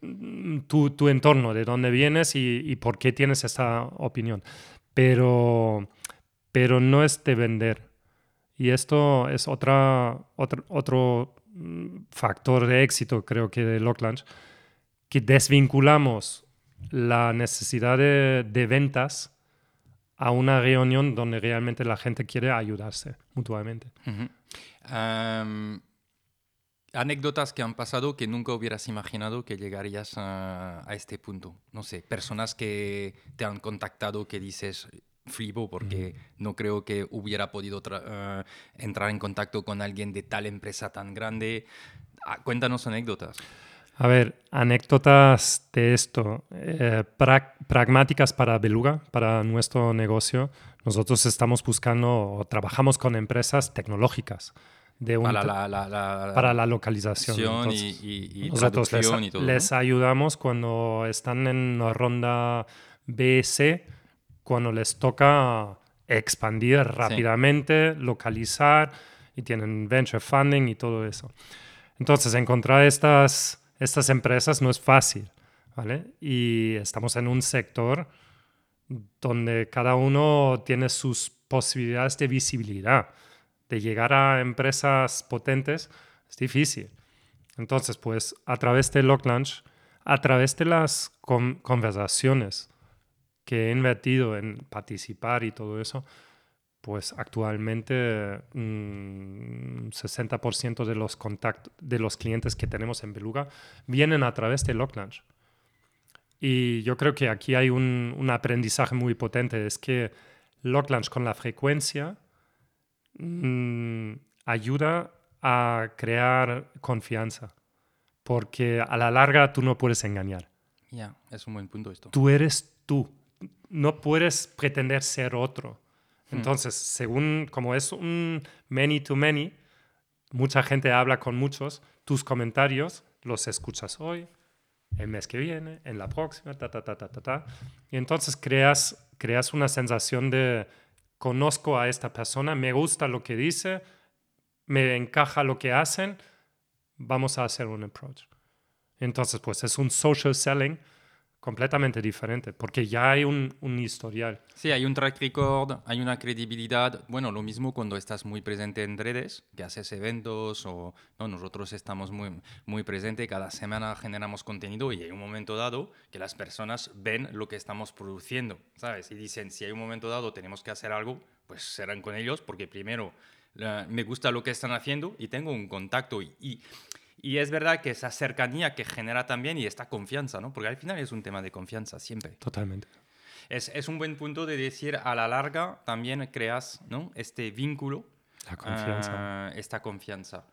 mm, tu, tu entorno, de dónde vienes y, y por qué tienes esta opinión. Pero, pero no es de vender. Y esto es otra, otro, otro mm, factor de éxito, creo que de Locklanch, que desvinculamos la necesidad de, de ventas a una reunión donde realmente la gente quiere ayudarse mutuamente. Am, anécdotas que han pasado que nunca hubieras imaginado que llegarías a, a este punto. No sé, personas que te han contactado que dices, flipo porque no creo que hubiera podido eh, entrar en contacto con alguien de tal empresa tan grande. Ah, cuéntanos anécdotas. A ver, anécdotas de esto, eh, pra- pragmáticas para Beluga, para nuestro negocio. Nosotros estamos buscando o trabajamos con empresas tecnológicas de un Para la, la- la- para la localización. y, y- y nosotros les, traducción y todo. ¿no? les ayudamos cuando están en una ronda B, C, cuando les toca expandir rápidamente, localizar y tienen venture funding y todo eso. Entonces, encontrar estas, estas empresas no es fácil, ¿vale? Y estamos en un sector donde cada uno tiene sus posibilidades de visibilidad. De llegar a empresas potentes es difícil. Entonces, pues a través de Locklanch, a través de las con- conversaciones que he invertido en participar y todo eso, pues actualmente un 60% de los contactos de los clientes que tenemos en Beluga vienen a través de Locklanch. Y yo creo que aquí hay un, un aprendizaje muy potente, es que Locklanch con la frecuencia mm, ayuda a crear confianza, porque a la larga tú no puedes engañar. Ya, es un buen punto esto. Tú eres tú, no puedes pretender ser otro. Entonces, según como es un many to many, mucha gente habla con muchos, tus comentarios los escuchas hoy, el mes que viene, en la próxima, ta, ta, ta, ta, ta, ta. Y entonces creas, creas una sensación de conozco a esta persona, me gusta lo que dice, me encaja lo que hacen, vamos a hacer un approach. Entonces, pues es un social selling completamente diferente, porque ya hay un, un historial. Sí, hay un track record, hay una credibilidad. Bueno, lo mismo cuando estás muy presente en redes, que haces eventos o no, nosotros estamos muy, muy presentes, cada semana generamos contenido y hay un momento dado que las personas ven lo que estamos produciendo, ¿sabes? Y dicen, si hay un momento dado tenemos que hacer algo, pues serán con ellos porque primero me gusta lo que están haciendo y tengo un contacto y, y y es verdad que esa cercanía que genera también y esta confianza, ¿no? Porque al final es un tema de confianza siempre. Totalmente. Es, es un buen punto de decir a la larga también creas ¿no? este vínculo, La confianza. ah, esta confianza.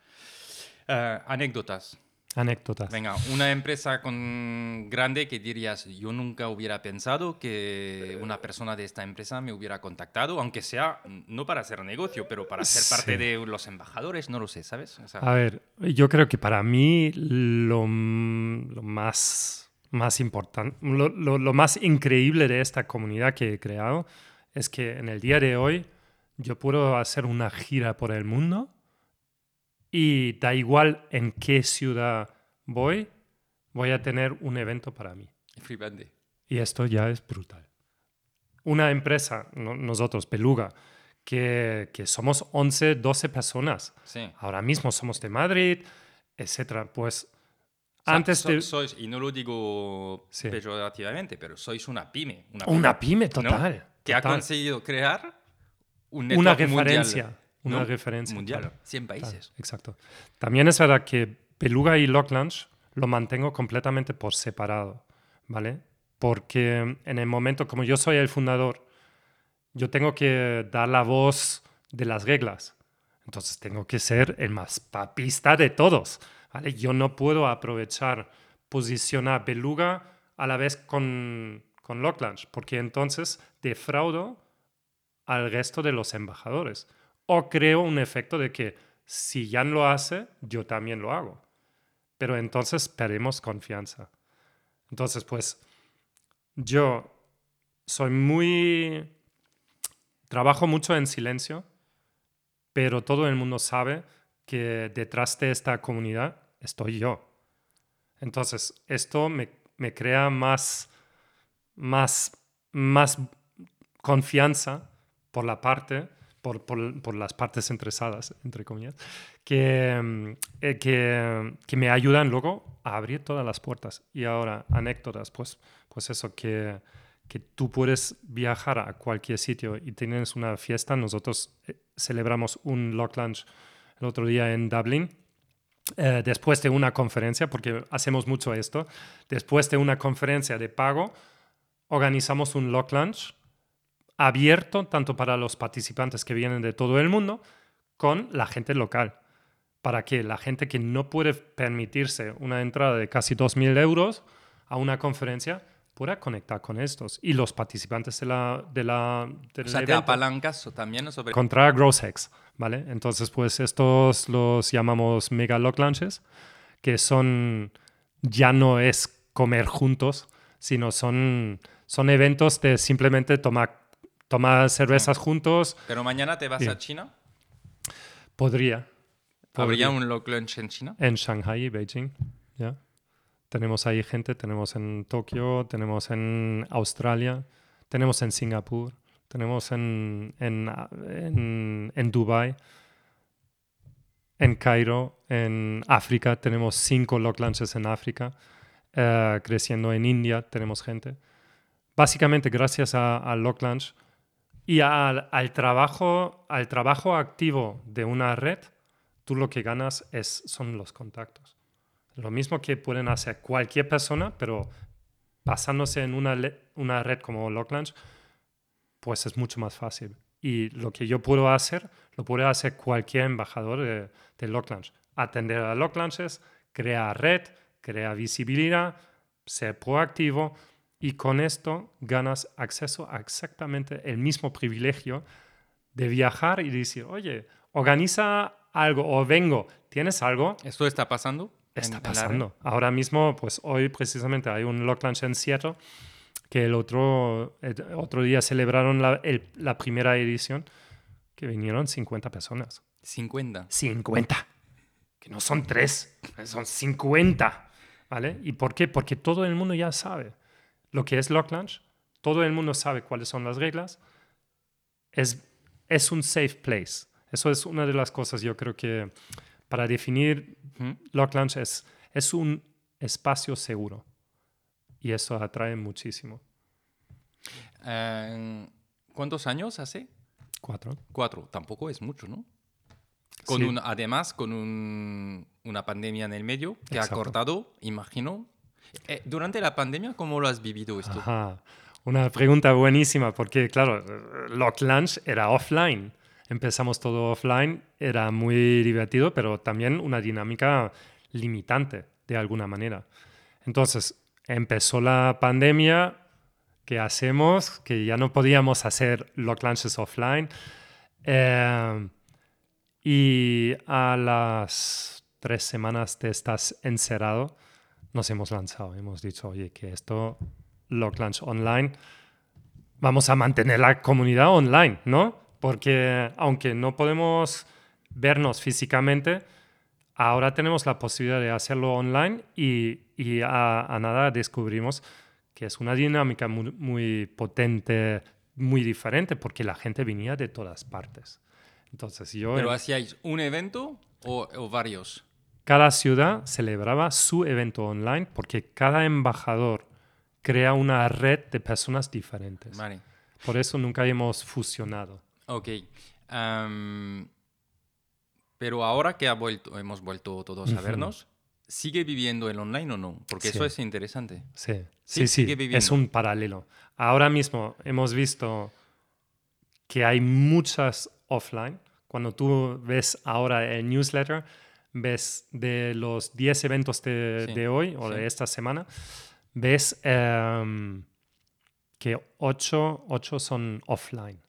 Ah, anécdotas. Anécdotas. Venga, una empresa con grande que dirías, yo nunca hubiera pensado que una persona de esta empresa me hubiera contactado, aunque sea no para hacer negocio, pero para ser parte de los embajadores, no lo sé, ¿sabes? O sea, A ver, yo creo que para mí lo, más, más importante, lo, lo- lo más increíble de esta comunidad que he creado es que en el día de hoy yo puedo hacer una gira por el mundo y da igual en qué ciudad voy, voy a tener un evento para mí. flipante. Y esto ya es brutal. Una empresa, no- nosotros, Beluga, que, que somos 11, 12 personas. Sí. Ahora mismo somos de Madrid, etcétera. Pues O sea, antes so- de... sois, y no lo digo Sí. peyorativamente, pero sois una pyme. Una Una pyme ¿no? total. que ha conseguido crear un Una mundial, referencia. Una ¿no? referencia. mundial, claro. 100 Claro, países. exacto. También es verdad que Beluga y Locklanch lo mantengo completamente por separado, ¿vale? Porque en el momento, como yo soy el fundador, yo tengo que dar la voz de las reglas. Entonces tengo que ser el más papista de todos, ¿vale? Yo no puedo aprovechar, posicionar Beluga a la vez con, con Locklanch, porque entonces defraudo al resto de los embajadores. O creo un efecto de que si Jan lo hace, yo también lo hago. Pero entonces perdemos confianza. Entonces, pues yo soy muy... Trabajo mucho en silencio, pero todo el mundo sabe que detrás de esta comunidad estoy yo. Entonces, esto me, me crea más, más, más confianza por la parte, por, por, por, las partes interesadas, entre comillas, que, mm, eh, que, que, me ayudan luego a abrir todas las puertas. Y ahora, anécdotas, pues, pues eso, que, que tú puedes viajar a cualquier sitio y tienes una fiesta. Nosotros eh, celebramos un Lock Lunch el otro día en Dublin. Eh, después de una conferencia, porque hacemos mucho esto, después de una conferencia de pago, organizamos un Lock Lunch abierto tanto para los participantes que vienen de todo el mundo con la gente local, para que la gente que no puede permitirse una entrada de casi 2.000 euros a una conferencia pueda conectar con estos. Y los participantes de la... De la o sea, te apalancas también sobre... Contra Growsex, ¿vale? Entonces, pues estos los llamamos Mega Lock Lunches, que son... Ya no es comer juntos, sino son, son eventos de simplemente tomar tomar cervezas juntos. ¿Pero mañana te vas a China? Podría. ¿Habría un lock lunch en China? En Shanghai y Beijing, ya. Tenemos ahí gente, tenemos en Tokio, tenemos en Australia, tenemos en Singapur, tenemos en, en, en, en Dubai, en Cairo, en África, tenemos cinco lock lunches en África, uh, creciendo en India, tenemos gente. Básicamente, gracias a, a Lock Lunch, y al, al, trabajo, al trabajo activo de una red, tú lo que ganas es, son los contactos. Lo mismo que pueden hacer cualquier persona, pero basándose en una, una red como Locklands, pues es mucho más fácil. Y lo que yo puedo hacer, lo puede hacer cualquier embajador de, de. Atender a Locklands, crear red, crear visibilidad, ser proactivo, y con esto ganas acceso a exactamente el mismo privilegio de viajar y decir, oye, organiza algo o vengo, ¿tienes algo? ¿Esto está pasando? Está pasando. Ahora mismo, pues hoy precisamente hay un Lock Lunch en Seattle que el otro, otro día celebraron la, la primera edición que vinieron 50 personas. 50. 50. Que no son tres, son 50. ¿Vale? ¿Y por qué? Porque todo el mundo ya sabe lo que es Lock Lunch, todo el mundo sabe cuáles son las reglas, es, es un safe place. Eso es una de las cosas, yo creo que para definir Lock Lunch es, es un espacio seguro y eso atrae muchísimo. ¿Cuántos años hace? Cuatro. Cuatro, tampoco es mucho, ¿no? Con además, con una pandemia en el medio que ha cortado, imagino, eh, durante la pandemia, ¿cómo lo has vivido esto? Una pregunta buenísima, porque claro, Lock Lunch era offline. Empezamos todo offline, era muy divertido, pero también una dinámica limitante de alguna manera. Entonces, empezó la pandemia, ¿qué hacemos? Que ya no podíamos hacer Lock Lunches offline. Eh, y a las tres semanas te estás encerrado nos hemos lanzado. Hemos dicho, oye, que esto, Lock Lunch Online, vamos a mantener la comunidad online, ¿no? Porque aunque no podemos vernos físicamente, ahora tenemos la posibilidad de hacerlo online y, y a, nada descubrimos que es una dinámica muy, muy, potente, muy diferente, porque la gente venía de todas partes. Entonces yo... ¿Pero hacíais un evento o, o varios? Cada ciudad celebraba su evento online porque cada embajador crea una red de personas diferentes. Por eso nunca hemos fusionado. Ok. pero ahora que ha vuelto, hemos vuelto todos a vernos, ¿sigue viviendo el online o no? Porque eso es interesante. Sí, sí, sí, es un paralelo. Ahora mismo hemos visto que hay muchas offline. Cuando tú ves ahora el newsletter, ves de los 10 eventos de, hoy o de esta semana, ves em, que 8, son offline.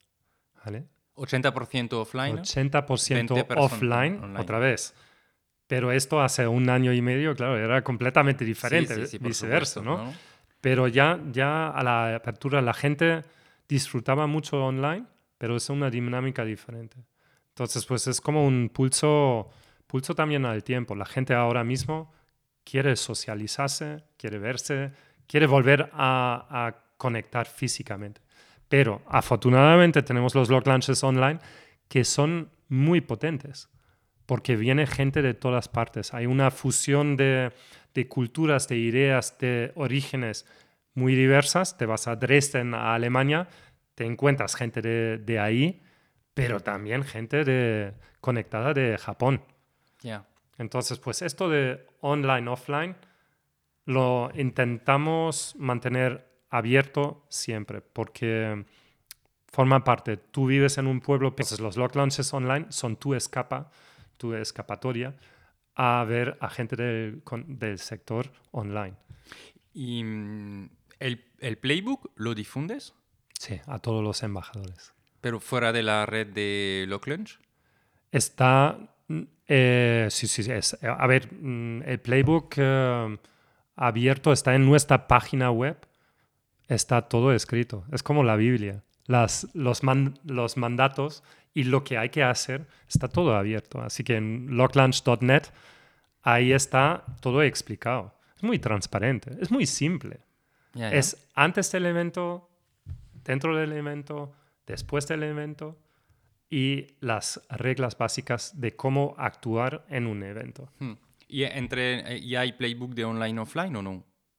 ¿vale? 80% offline. 80% offline, otra vez. Pero esto hace un año y medio, claro, era completamente diferente, viceversa, ¿no? Pero ya, ya a la apertura la gente disfrutaba mucho online, pero es una dinámica diferente. Entonces, pues es como un pulso, pulso también al tiempo. La gente ahora mismo quiere socializarse, quiere verse, quiere volver a, a conectar físicamente. Pero afortunadamente tenemos los log launches online que son muy potentes porque viene gente de todas partes. Hay una fusión de, de culturas, de ideas, de orígenes muy diversas. Te vas a Dresden, a Alemania, te encuentras gente de, de ahí, pero también gente de, conectada de Japón. Entonces, pues esto de online, offline, lo intentamos mantener abierto siempre, porque forma parte. Tú vives en un pueblo, entonces los log launches online son tu escapa, tu escapatoria a ver a gente del, con- del sector online. ¿Y mm, el, el playbook lo difundes? Sí, a todos los embajadores. Pero fuera de la red de Locklunch. Está, mm, eh, sí, sí, es, eh, a ver, mm, el playbook eh, abierto está en nuestra página web, está todo escrito, es como la Biblia. Las, los, man- los mandatos y lo que hay que hacer está todo abierto. Así que en locklaunch.net ahí está todo explicado. Es muy transparente, es muy simple. Es antes del evento, dentro del evento, después del evento y las reglas básicas de cómo actuar en un evento. Hmm. ¿Y, entre, eh, ¿Y hay playbook de online offline o no?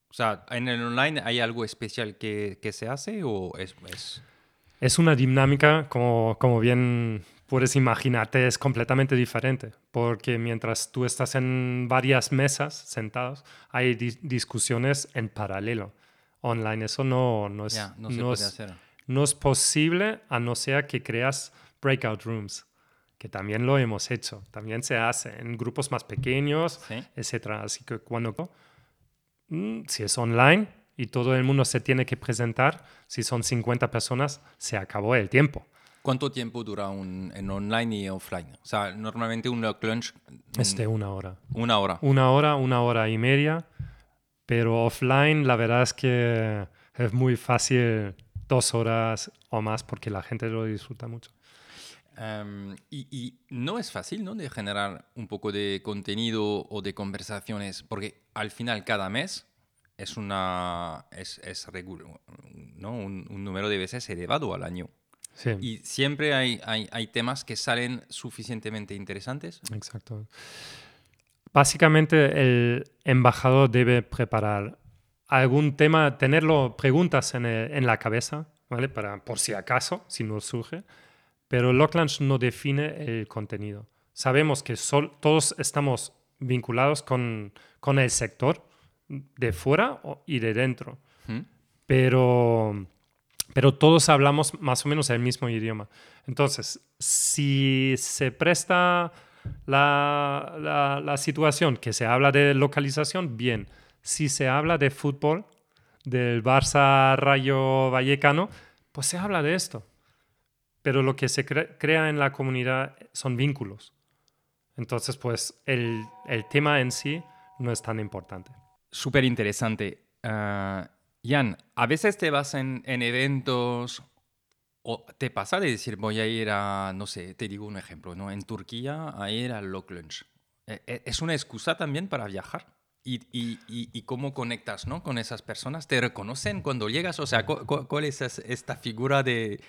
O sea, ¿en el online hay algo especial que, que se hace o es...? es... Es una dinámica, como, como bien puedes imaginarte, es completamente diferente, porque mientras tú estás en varias mesas sentados, hay di- discusiones en paralelo. Online eso no, no es, Ya, no se no puede es- hacer. no es posible a no ser que creas breakout rooms, que también lo hemos hecho, también se hace en grupos más pequeños, Sí. etcétera. Así que cuando mm, si es online y todo el mundo se tiene que presentar, si son 50 personas, se acabó el tiempo. ¿Cuánto tiempo dura un, en online y offline? O sea, normalmente un Locklunch... mm, Es de una hora. Una hora. Una hora, una hora y media, pero offline la verdad es que es muy fácil dos horas o más porque la gente lo disfruta mucho. Em, y, y no es fácil, ¿no? De generar un poco de contenido o de conversaciones, porque al final cada mes es una es, es ¿no? un, un número de veces elevado al año. Sí, Y siempre hay, hay, hay temas que salen suficientemente interesantes. exacto. Básicamente el embajador debe preparar algún tema, tenerlo preguntas en, el- en la cabeza, ¿vale? Para, por si acaso, si no surge. Pero Locklunch no define el contenido. Sabemos que sol- todos estamos vinculados con, con el sector de fuera y de dentro. ¿Mm? pero, pero todos hablamos más o menos el mismo idioma. Entonces, si se presta la, la- la situación que se habla de localización, bien. Si se habla de fútbol, del Barça Rayo Vallecano, pues se habla de esto. Pero lo que se cre- crea en la comunidad son vínculos. Entonces, pues el, tema en sí no es tan importante. Súper interesante. Ah, Jan, a veces te vas en, en eventos o te pasa de decir voy a ir a, no sé, te digo un ejemplo, ¿no? En Turquía a ir al Locklunch. Eh, eh, ¿Es una excusa también para viajar? ¿Y, y, cómo conectas ¿no? con esas personas? ¿Te reconocen cuando llegas? O sea, ¿cu- cu- ¿cuál es- esta figura de,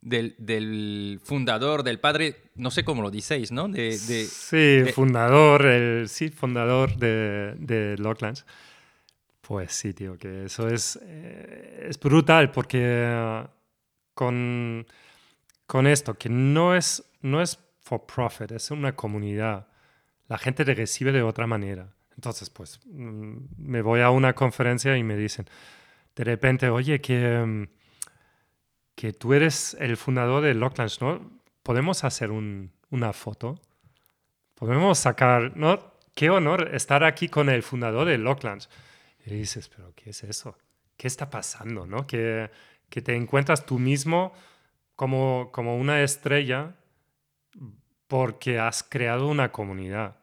del, del fundador, del padre? No sé cómo lo dices, ¿no? De, de- sí, de- fundador, el, sí, fundador de, de Locklands. Pues sí, tío, que eso es, eh, es brutal porque eh, con, con esto, que no es, no es for profit, es una comunidad. La gente te recibe de otra manera. Entonces, pues mm, me voy a una conferencia y me dicen, de repente, oye, que, mm, que tú eres el fundador de Locklands, ¿no? ¿Podemos hacer un- una foto? Podemos sacar, ¿no? Qué honor estar aquí con el fundador de Locklands. Y dices, pero ¿qué es eso? ¿Qué está pasando, no? Que, que te encuentras tú mismo como, como una estrella porque has creado una comunidad.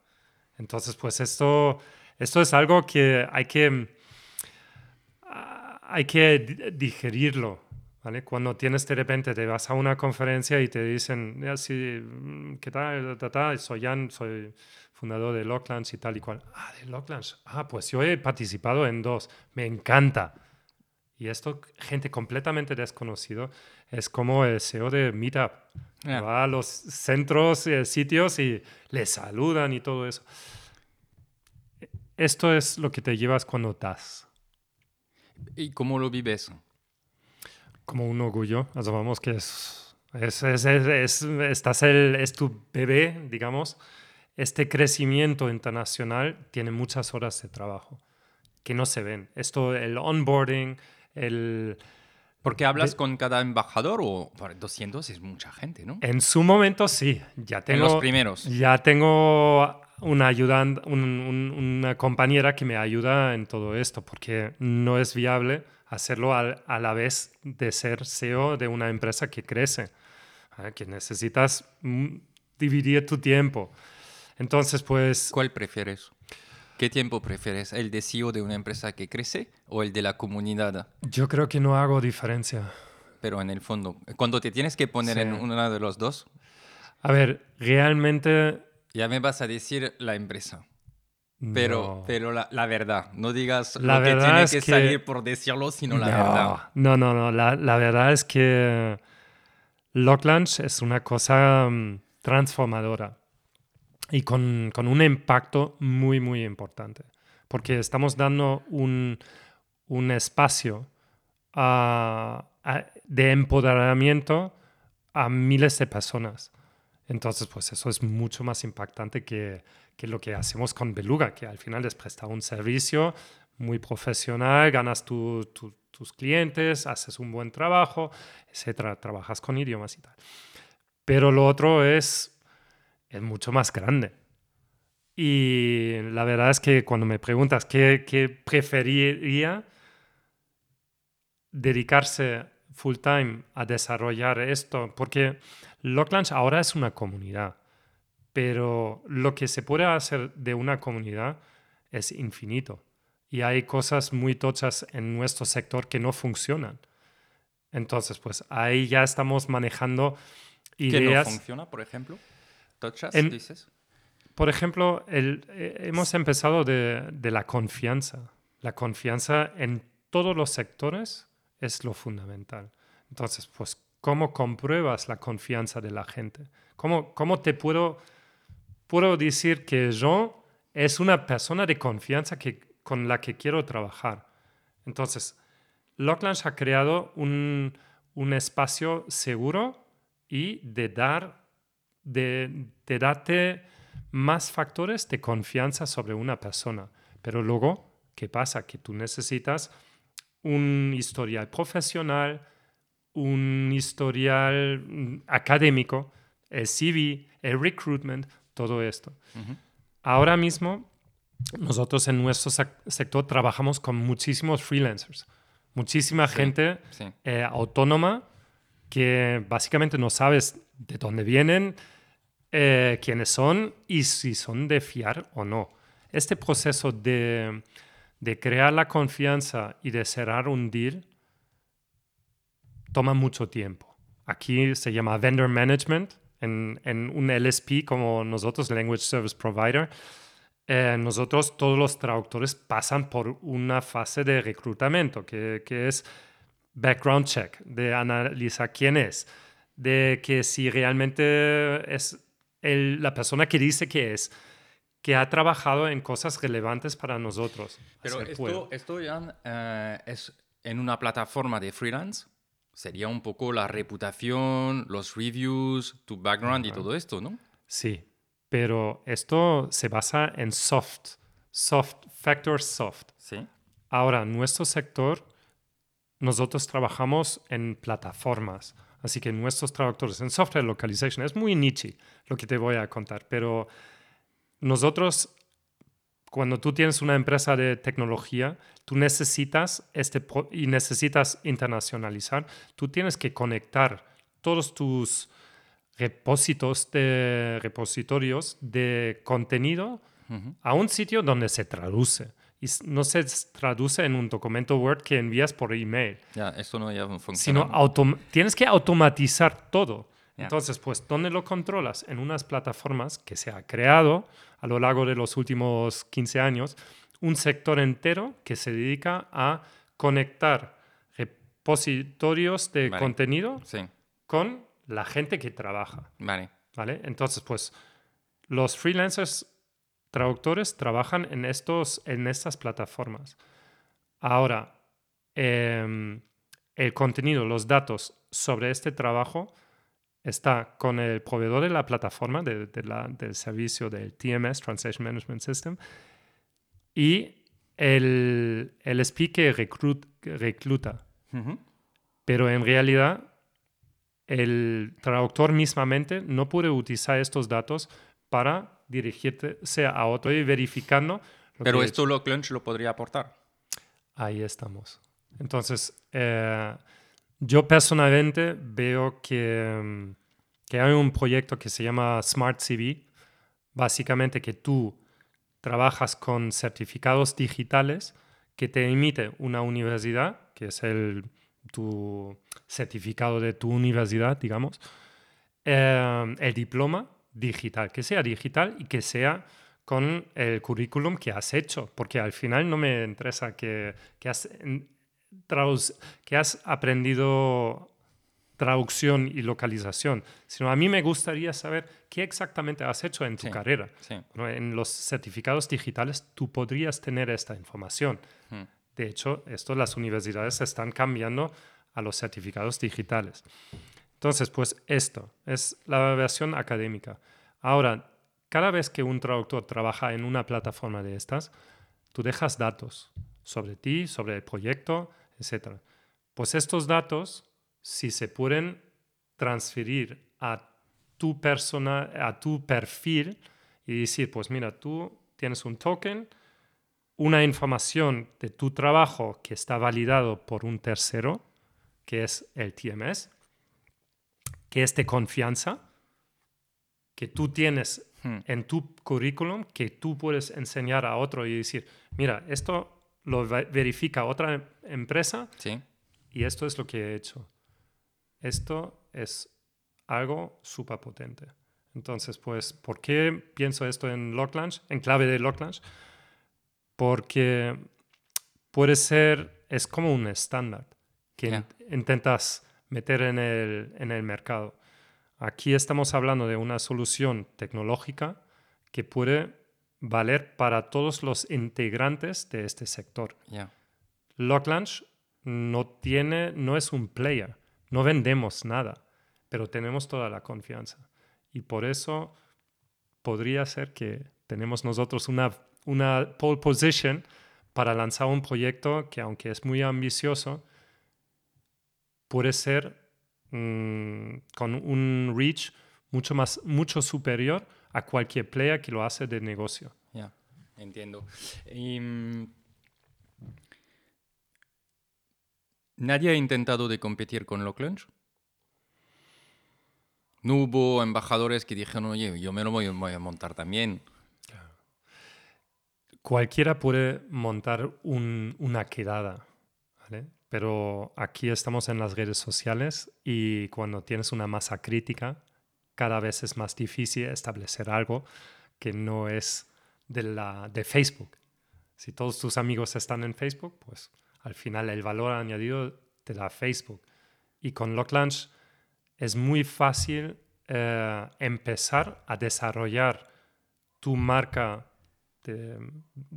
Entonces, pues esto, esto es algo que hay que... hay que di- digerirlo. ¿Vale? Cuando tienes de repente, te vas a una conferencia y te dicen, "Ya, sí, mm, ¿qué tal? Ta, ta, soy Jan, soy fundador de Locklands y tal y cual. Ah, de Locklands. Ah, pues yo he participado en dos. Me encanta. Y esto, gente completamente desconocido, es como el CEO de Meetup. Va a los centros, eh, sitios y le saludan y todo eso. Esto es lo que te llevas cuando das. ¿Y cómo lo vives? Como un orgullo. O sea, vamos, que es, es, es, es- es- estás el, es tu bebé, digamos. Este crecimiento internacional tiene muchas horas de trabajo que no se ven. Esto, el onboarding, el... Porque hablas con cada embajador o para 200 es mucha gente, ¿no? En su momento sí, ya En tengo... los primeros. Ya tengo una ayudante, un- un- una compañera que me ayuda en todo esto, porque no es viable hacerlo al- a la vez de ser CEO de una empresa que crece, ¿eh? que necesitas mm, dividir tu tiempo. Entonces, pues, ¿Cuál prefieres? ¿Qué tiempo prefieres? ¿El de CEO de una empresa que crece o el de la comunidad? yo creo que no hago diferencia. Pero en el fondo, cuando te tienes que poner Sí. en uno de los dos, A ver, realmente... ya me vas a decir la empresa. Pero, no. pero la, la verdad, no digas La lo que verdad tiene es que, que- salir por decirlo, sino la no, verdad. No, no, no. La, la verdad es que Locklands es una cosa mm, transformadora y con, con un impacto muy, muy importante. Porque estamos dando un, un espacio a- a- de empoderamiento a miles de personas. Entonces, pues eso es mucho más impactante que, que lo que hacemos con Beluga, que al final es prestar un servicio muy profesional, ganas tu- tu- tus clientes, haces un buen trabajo, etcétera, trabajas con idiomas y tal. Pero lo otro es, es mucho más grande. Y la verdad es que cuando me preguntas qué, qué preferiría, dedicarse full time a desarrollar esto, porque Locklands ahora es una comunidad, pero lo que se puede hacer de una comunidad es infinito. Y hay cosas muy tochas en nuestro sector que no funcionan. Entonces, pues ahí ya estamos manejando ¿Qué no ideas. funciona, por ejemplo? ¿Tochas, En- dices? Por ejemplo, el- eh, hemos empezado de, de la confianza. La confianza en todos los sectores es lo fundamental. Entonces, pues, ¿cómo compruebas la confianza de la gente? ¿Cómo, cómo te puedo, puedo decir que yo es una persona de confianza que, con la que quiero trabajar? Entonces, Locklands ha creado un, un espacio seguro y de dar, de, de darte más factores de confianza sobre una persona. Pero luego, ¿qué pasa? Que tú necesitas un historial profesional, un historial mm, académico, el CV, el recruitment, todo esto. Ahora mismo, nosotros en nuestro sec- sector trabajamos con muchísimos freelancers, muchísima gente Sí. eh, autónoma que básicamente no sabes de dónde vienen, eh, quiénes son y si son de fiar o no. Este proceso de, de crear la confianza y de cerrar un deal toma mucho tiempo. Aquí se llama vendor management en, en un LSP como nosotros, Language Service Provider. eh, nosotros, todos los traductores pasan por una fase de reclutamiento, que, que es background check, de analizar quién es, de que si realmente es el- la persona que dice que es, que ha trabajado en cosas relevantes para nosotros. Pero esto, esto Jan, eh, es en una plataforma de freelance. Sería un poco la reputación, los reviews, tu background y todo esto, ¿no? Sí, pero esto se basa en soft, soft, factor soft. Sí. Ahora, nuestro sector, nosotros trabajamos en plataformas. Así que nuestros traductores en software localization es muy niche lo que te voy a contar, pero nosotros, cuando tú tienes una empresa de tecnología, tú necesitas este y necesitas internacionalizar, tú tienes que conectar todos tus repósitos de repositorios de contenido a un sitio donde se traduce. y no se traduce en un documento Word que envías por email, Ya, esto no ya funciona. sino tienes que automatizar todo. Entonces, pues, ¿dónde lo controlas? En unas plataformas que se ha creado a lo largo de los últimos 15 años un sector entero que se dedica a conectar repositorios de Vale. contenido Sí, con la gente que trabaja. vale. ¿Vale? Entonces, pues los freelancers traductores trabajan en, estos, en estas plataformas. Ahora, em, el contenido, los datos sobre este trabajo está con el proveedor de la plataforma, de- de la- del servicio del TMS, Translation Management System, y el, el SPI que recluta. Pero en realidad, el traductor mismamente no puede utilizar estos datos para dirigirse a otro y verificando. lo Pero que- esto lo Clunch lo podría aportar. Ahí estamos. Entonces, eh, yo personalmente veo que, mm, que hay un proyecto que se llama Smart CV, básicamente que tú trabajas con certificados digitales que te emite una universidad, que es el, tu certificado de tu universidad, digamos, eh, el diploma digital, que sea digital y que sea con el currículum que has hecho, porque al final no me interesa que, que, has, que has aprendido traducción y localización, sino a mí me gustaría saber qué exactamente has hecho en tu Sí. carrera. Sí. Bueno, en los certificados digitales tú podrías tener esta información. Hmm. De hecho, esto las universidades están cambiando a los certificados digitales. Entonces, pues esto es la versión académica. Ahora, cada vez que un traductor trabaja en una plataforma de estas, tú dejas datos sobre ti, sobre el proyecto, etc. Pues estos datos, si se pueden transferir a tu persona, a tu perfil y decir, pues mira, tú tienes un token, una información de tu trabajo que está validado por un tercero, que es el TMS, que es de confianza, que tú tienes Hmm. en tu currículum, que tú puedes enseñar a otro y decir, mira, esto lo ve- verifica otra em- empresa Sí. y esto es lo que he hecho. Esto es algo súper potente. Entonces, pues, ¿por qué pienso esto en Locklaunch, en clave de Locklaunch? Porque puede ser, es como un estándar que in- intentas meter en el, en el mercado. Aquí estamos hablando de una solución tecnológica que puede valer para todos los integrantes de este sector. Locklaunch no tiene, no es un player, no vendemos nada, pero tenemos toda la confianza. Y por eso podría ser que tenemos nosotros una, una pole position para lanzar un proyecto que aunque es muy ambicioso, puede ser mm, con un reach mucho más, mucho superior a cualquier player que lo hace de negocio. Ya, entiendo. Y, mm, ¿Nadie ha intentado de competir con Locklunch? No hubo embajadores que dijeron, oye, yo me lo voy, voy a montar también. Cualquiera puede montar un- una quedada, ¿vale? Pero aquí estamos en las redes sociales y cuando tienes una masa crítica, cada vez es más difícil establecer algo que no es de, la, de Facebook. Si todos tus amigos están en Facebook, pues al final el valor añadido te da Facebook. Y con Locklaunch es muy fácil eh, empezar a desarrollar tu marca, de-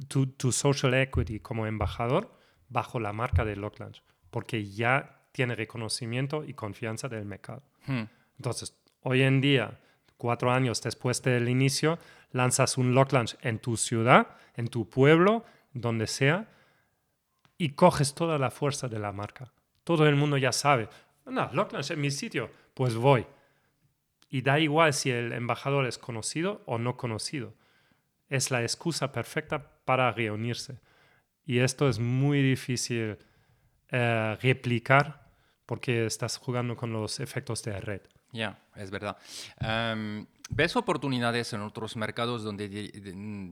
tu, tu social equity como embajador bajo la marca de Locklaunch, porque ya tiene reconocimiento y confianza del mercado. Hmm, Entonces, hoy en día, cuatro años después del inicio, lanzas un Locklaunch en tu ciudad, en tu pueblo, donde sea, y coges toda la fuerza de la marca. Todo el mundo ya sabe, no, Locklaunch en mi sitio, pues voy. Y da igual si el embajador es conocido o no conocido. Es la excusa perfecta para reunirse. Y esto es muy difícil eh, replicar porque estás jugando con los efectos de red. Ya, es verdad. Em, ¿Ves oportunidades en otros mercados donde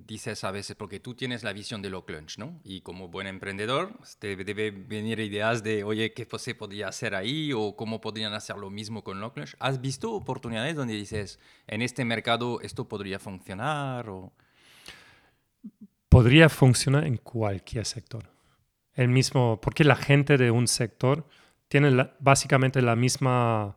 dices a veces, porque tú tienes la visión de lo clunch, ¿no? Y como buen emprendedor, te debe venir ideas de, oye, ¿qué se podría hacer ahí? O cómo podrían hacer lo mismo con lo clunch. ¿Has visto oportunidades donde dices, en este mercado esto podría funcionar? O... Podría funcionar en cualquier sector. El mismo, porque la gente de un sector tiene básicamente la misma,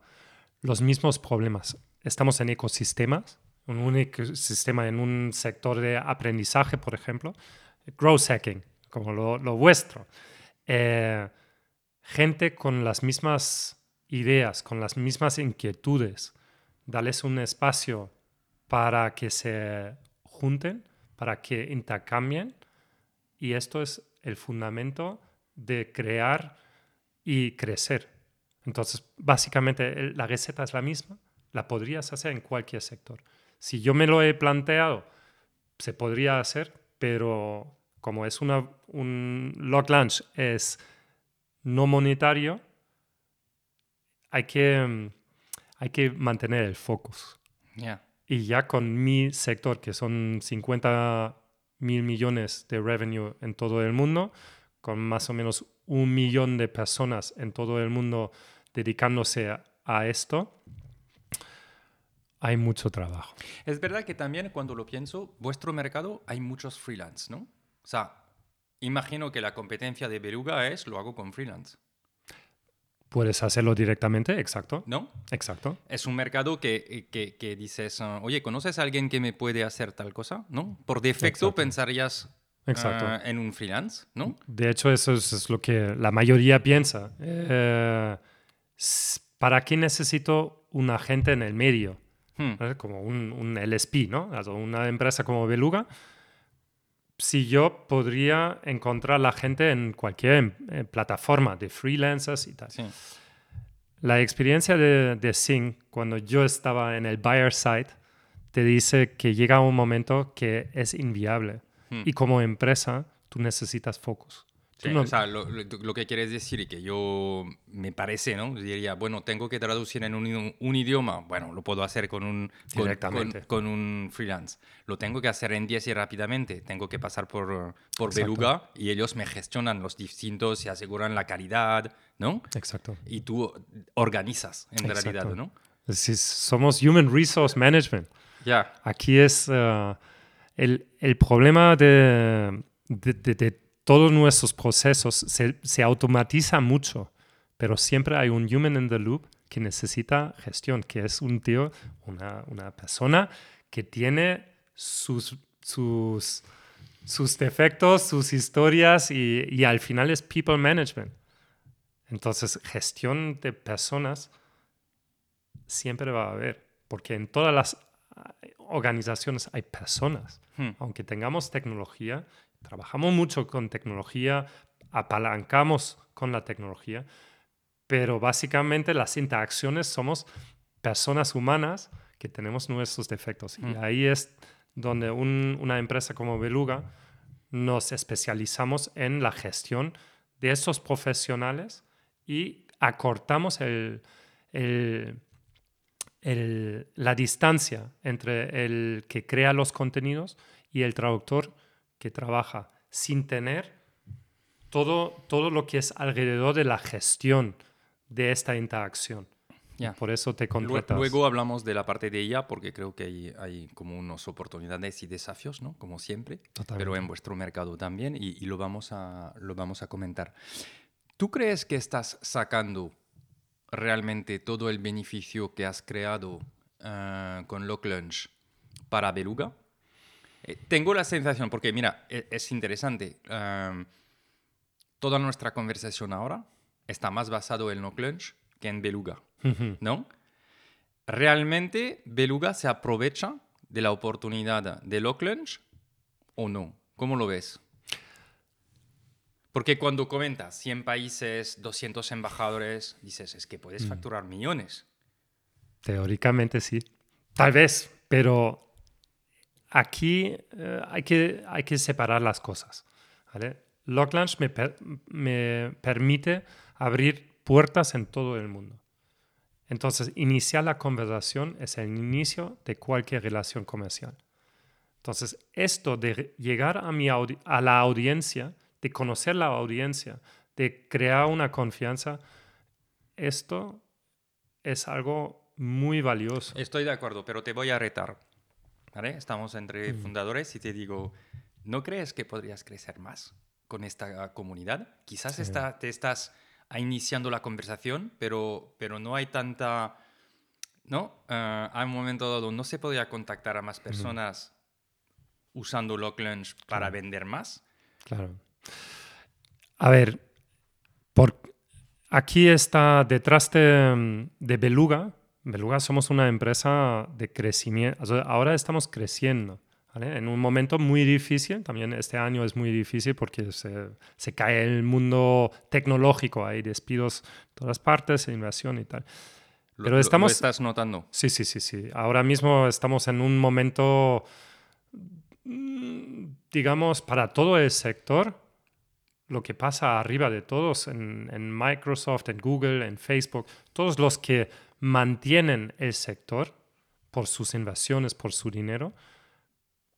los mismos problemas estamos en ecosistemas, un ecosistema en un sector de aprendizaje, por ejemplo, growth hacking, como lo, vuestro. Eh, gente con las mismas ideas, con las mismas inquietudes, darles un espacio para que se junten, para que intercambien, y esto es el fundamento de crear y crecer. Entonces, básicamente la receta es la misma, la podrías hacer en cualquier sector. Si yo me lo he planteado, se podría hacer, pero como es una, un log launch es no monetario, hay que, hay que mantener el focus. Y ya con mi sector, que son 50 mil millones de revenue en todo el mundo, con más o menos un millón de personas en todo el mundo dedicándose a esto, hay mucho trabajo. Es verdad que también cuando lo pienso, vuestro mercado hay muchos freelance, ¿no? O sea, imagino que la competencia de Beluga es lo hago con freelance. Puedes hacerlo directamente, exacto. ¿No? Exacto. Es un mercado que, que, dices, ah, oye, ¿conoces a alguien que me puede hacer tal cosa? ¿No? Por defecto pensarías exacto. Ah, en un freelance, ¿no? De hecho, eso es, lo que la mayoría piensa. Eh, ¿Para qué necesito un agente en el medio? Hmm. como un, un, LSP, ¿no? una empresa como Beluga, si yo podría encontrar la gente en cualquier em, eh, plataforma de freelancers y tal. La experiencia de, de Sing, cuando yo estaba en el buyer side, te dice que llega un momento que es inviable. Hmm. Y como empresa, tú necesitas focus. O sea, lo, que quieres decir y que yo me parece, ¿no? Diría, bueno, tengo que traducir en un, un idioma. Bueno, lo puedo hacer con un, con, con, un freelance. Lo tengo que hacer en 10 y rápidamente. Tengo que pasar por, por Beluga y ellos me gestionan los distintos, se aseguran la calidad, ¿no? Exacto. Y tú organizas, en realidad, ¿no? Sí, somos Human Resource Management. Ya. Aquí es uh, el, el, problema de, de, todos nuestros procesos se, se automatiza mucho, pero siempre hay un human in the loop que necesita gestión, que es un tío, una, una persona que tiene sus, sus, sus defectos, sus historias y, y, al final es people management. Entonces, gestión de personas siempre va a haber, porque en todas las organizaciones hay personas. Hmm. Aunque tengamos tecnología Trabajamos mucho con tecnología, apalancamos con la tecnología, pero básicamente las interacciones somos personas humanas que tenemos nuestros defectos. Y mm. ahí es donde una empresa como Beluga nos especializamos en la gestión de esos profesionales y acortamos el, la distancia entre el que crea los contenidos y el traductor que trabaja sin tener todo, todo lo que es alrededor de la gestión de esta interacción. Por eso te contratas. Luego hablamos de la parte de ella, porque creo que hay, hay como unas oportunidades y desafíos, ¿no? Como siempre, pero en vuestro mercado también, y, lo, vamos a, lo vamos a comentar. ¿Tú crees que estás sacando realmente todo el beneficio que has creado uh, con Lock Lunch para Beluga? Eh, tengo la sensación, porque mira, e, es, interesante, toda nuestra conversación ahora está más basado en No Clunch que en Beluga, ¿no? ¿Realmente Beluga se aprovecha de la oportunidad de No o no? ¿Cómo lo ves? Porque cuando comentas 100 países, 200 embajadores, dices, es que puedes mm. facturar millones. Teóricamente sí. Tal vez, pero aquí eh, hay, que, hay que separar las cosas. ¿vale? me, me permite abrir puertas en todo el mundo. Entonces, iniciar la conversación es el inicio de cualquier relación comercial. Entonces, esto de llegar a, mi a la audiencia, de conocer la audiencia, de crear una confianza, esto es algo muy valioso. Estoy de acuerdo, pero te voy a retar. Estamos entre mm. fundadores y te digo, ¿no crees que podrías crecer más con esta comunidad? Quizás te estás iniciando la conversación, pero, pero no hay tanta... ¿No? Ah, hay un momento dado, no se podría contactar a más personas usando Lock Lunch para vender más. Claro. A ver, por, aquí está detrás de, de Beluga. Beluga somos una empresa de crecimiento. Ahora estamos creciendo. En un momento muy difícil, también este año es muy difícil porque se, se cae el mundo tecnológico, hay despidos en todas partes, inversión y tal. Pero estamos, ¿Lo estás notando? Sí, sí, sí, sí. Ahora mismo estamos en un momento, digamos, para todo el sector, lo que pasa arriba de todos, en, en Microsoft, en Google, en Facebook, todos los que mantienen el sector por sus inversiones, por su dinero,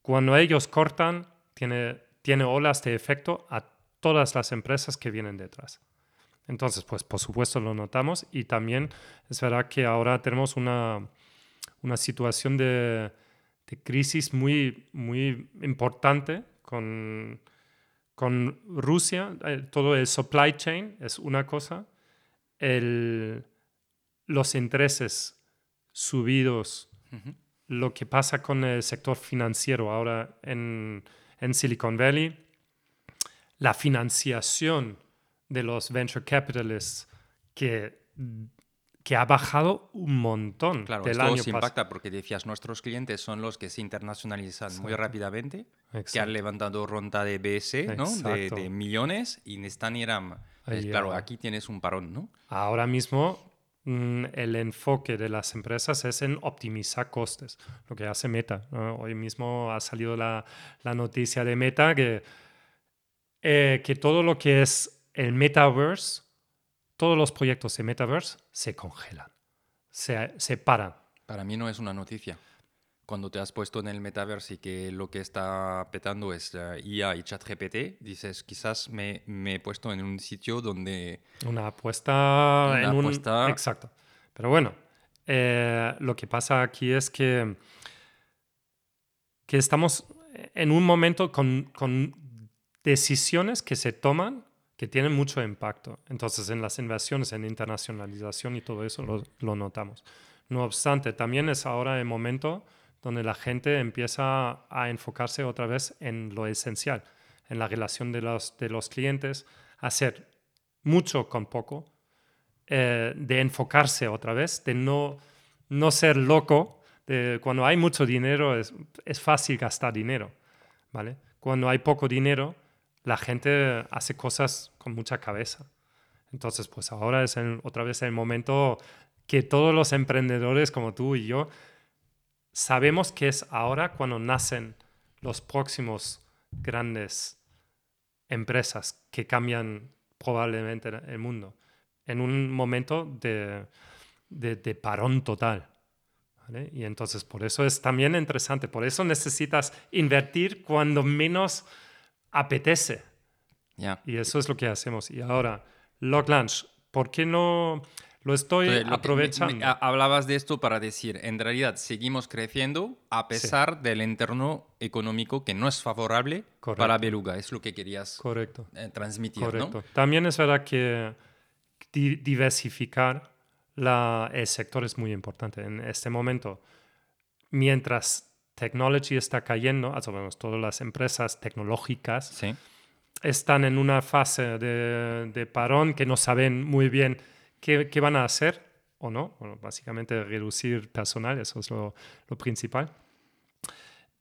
cuando ellos cortan, tiene, tiene olas de efecto a todas las empresas que vienen detrás. Entonces, pues por supuesto lo notamos y también es verdad que ahora tenemos una, una situación de, de, crisis muy, muy importante con, con Rusia. Eh, todo el supply chain es una cosa, el, los intereses subidos lo que pasa con el sector financiero ahora en, Silicon Valley, la financiación de los venture capitalists que, que ha bajado un montón claro, del esto impacta porque decías, nuestros clientes son los que se internacionalizan muy rápidamente, que han levantado ronda de BS, ¿no? De, millones y necesitan ir a... claro, aquí tienes un parón, ¿no? Ahora mismo Mm, el enfoque de las empresas es en optimizar costes, lo que hace Meta. Hoy mismo ha salido la, noticia de Meta que, eh, que todo lo que es el metaverse, todos los proyectos de metaverse se congelan, se, se paran. Para mí no es una noticia cuando te has puesto en el metaverso y que lo que está petando es uh, IA y ChatGPT, dices, quizás me, me, he puesto en un sitio donde... Una apuesta en un... Exacto. Pero bueno, eh, lo que pasa aquí es que, que estamos en un momento con, con decisiones que se toman que tienen mucho impacto. Entonces, en las inversiones, en internacionalización y todo eso lo, notamos. No obstante, también es ahora el momento donde la gente empieza a enfocarse otra vez en lo esencial, en la relación de los, de los clientes, hacer mucho con poco, eh, de enfocarse otra vez, de no, no ser loco. De, cuando hay mucho dinero es, es fácil gastar dinero, ¿vale? Cuando hay poco dinero, la gente hace cosas con mucha cabeza. Entonces, pues ahora es otra vez el momento que todos los emprendedores como tú y yo sabemos que es ahora cuando nacen los próximos grandes empresas que cambian probablemente el mundo, en un momento de, de, parón total. Y entonces por eso es también interesante, por eso necesitas invertir cuando menos apetece. Y eso es lo que hacemos. Y ahora, Log Lunch, ¿por qué no lo estoy aprovechando. hablabas de esto para decir, en realidad seguimos creciendo a pesar del entorno económico que no es favorable para Beluga. Es lo que querías Correcto. Eh, transmitir. Correcto. También es verdad que diversificar la, el sector es muy importante. En este momento, mientras technology está cayendo, menos todas las empresas tecnológicas están en una fase de, de parón que no saben muy bien ¿Qué, van a hacer o no? Bueno, básicamente reducir personal, eso es lo, principal.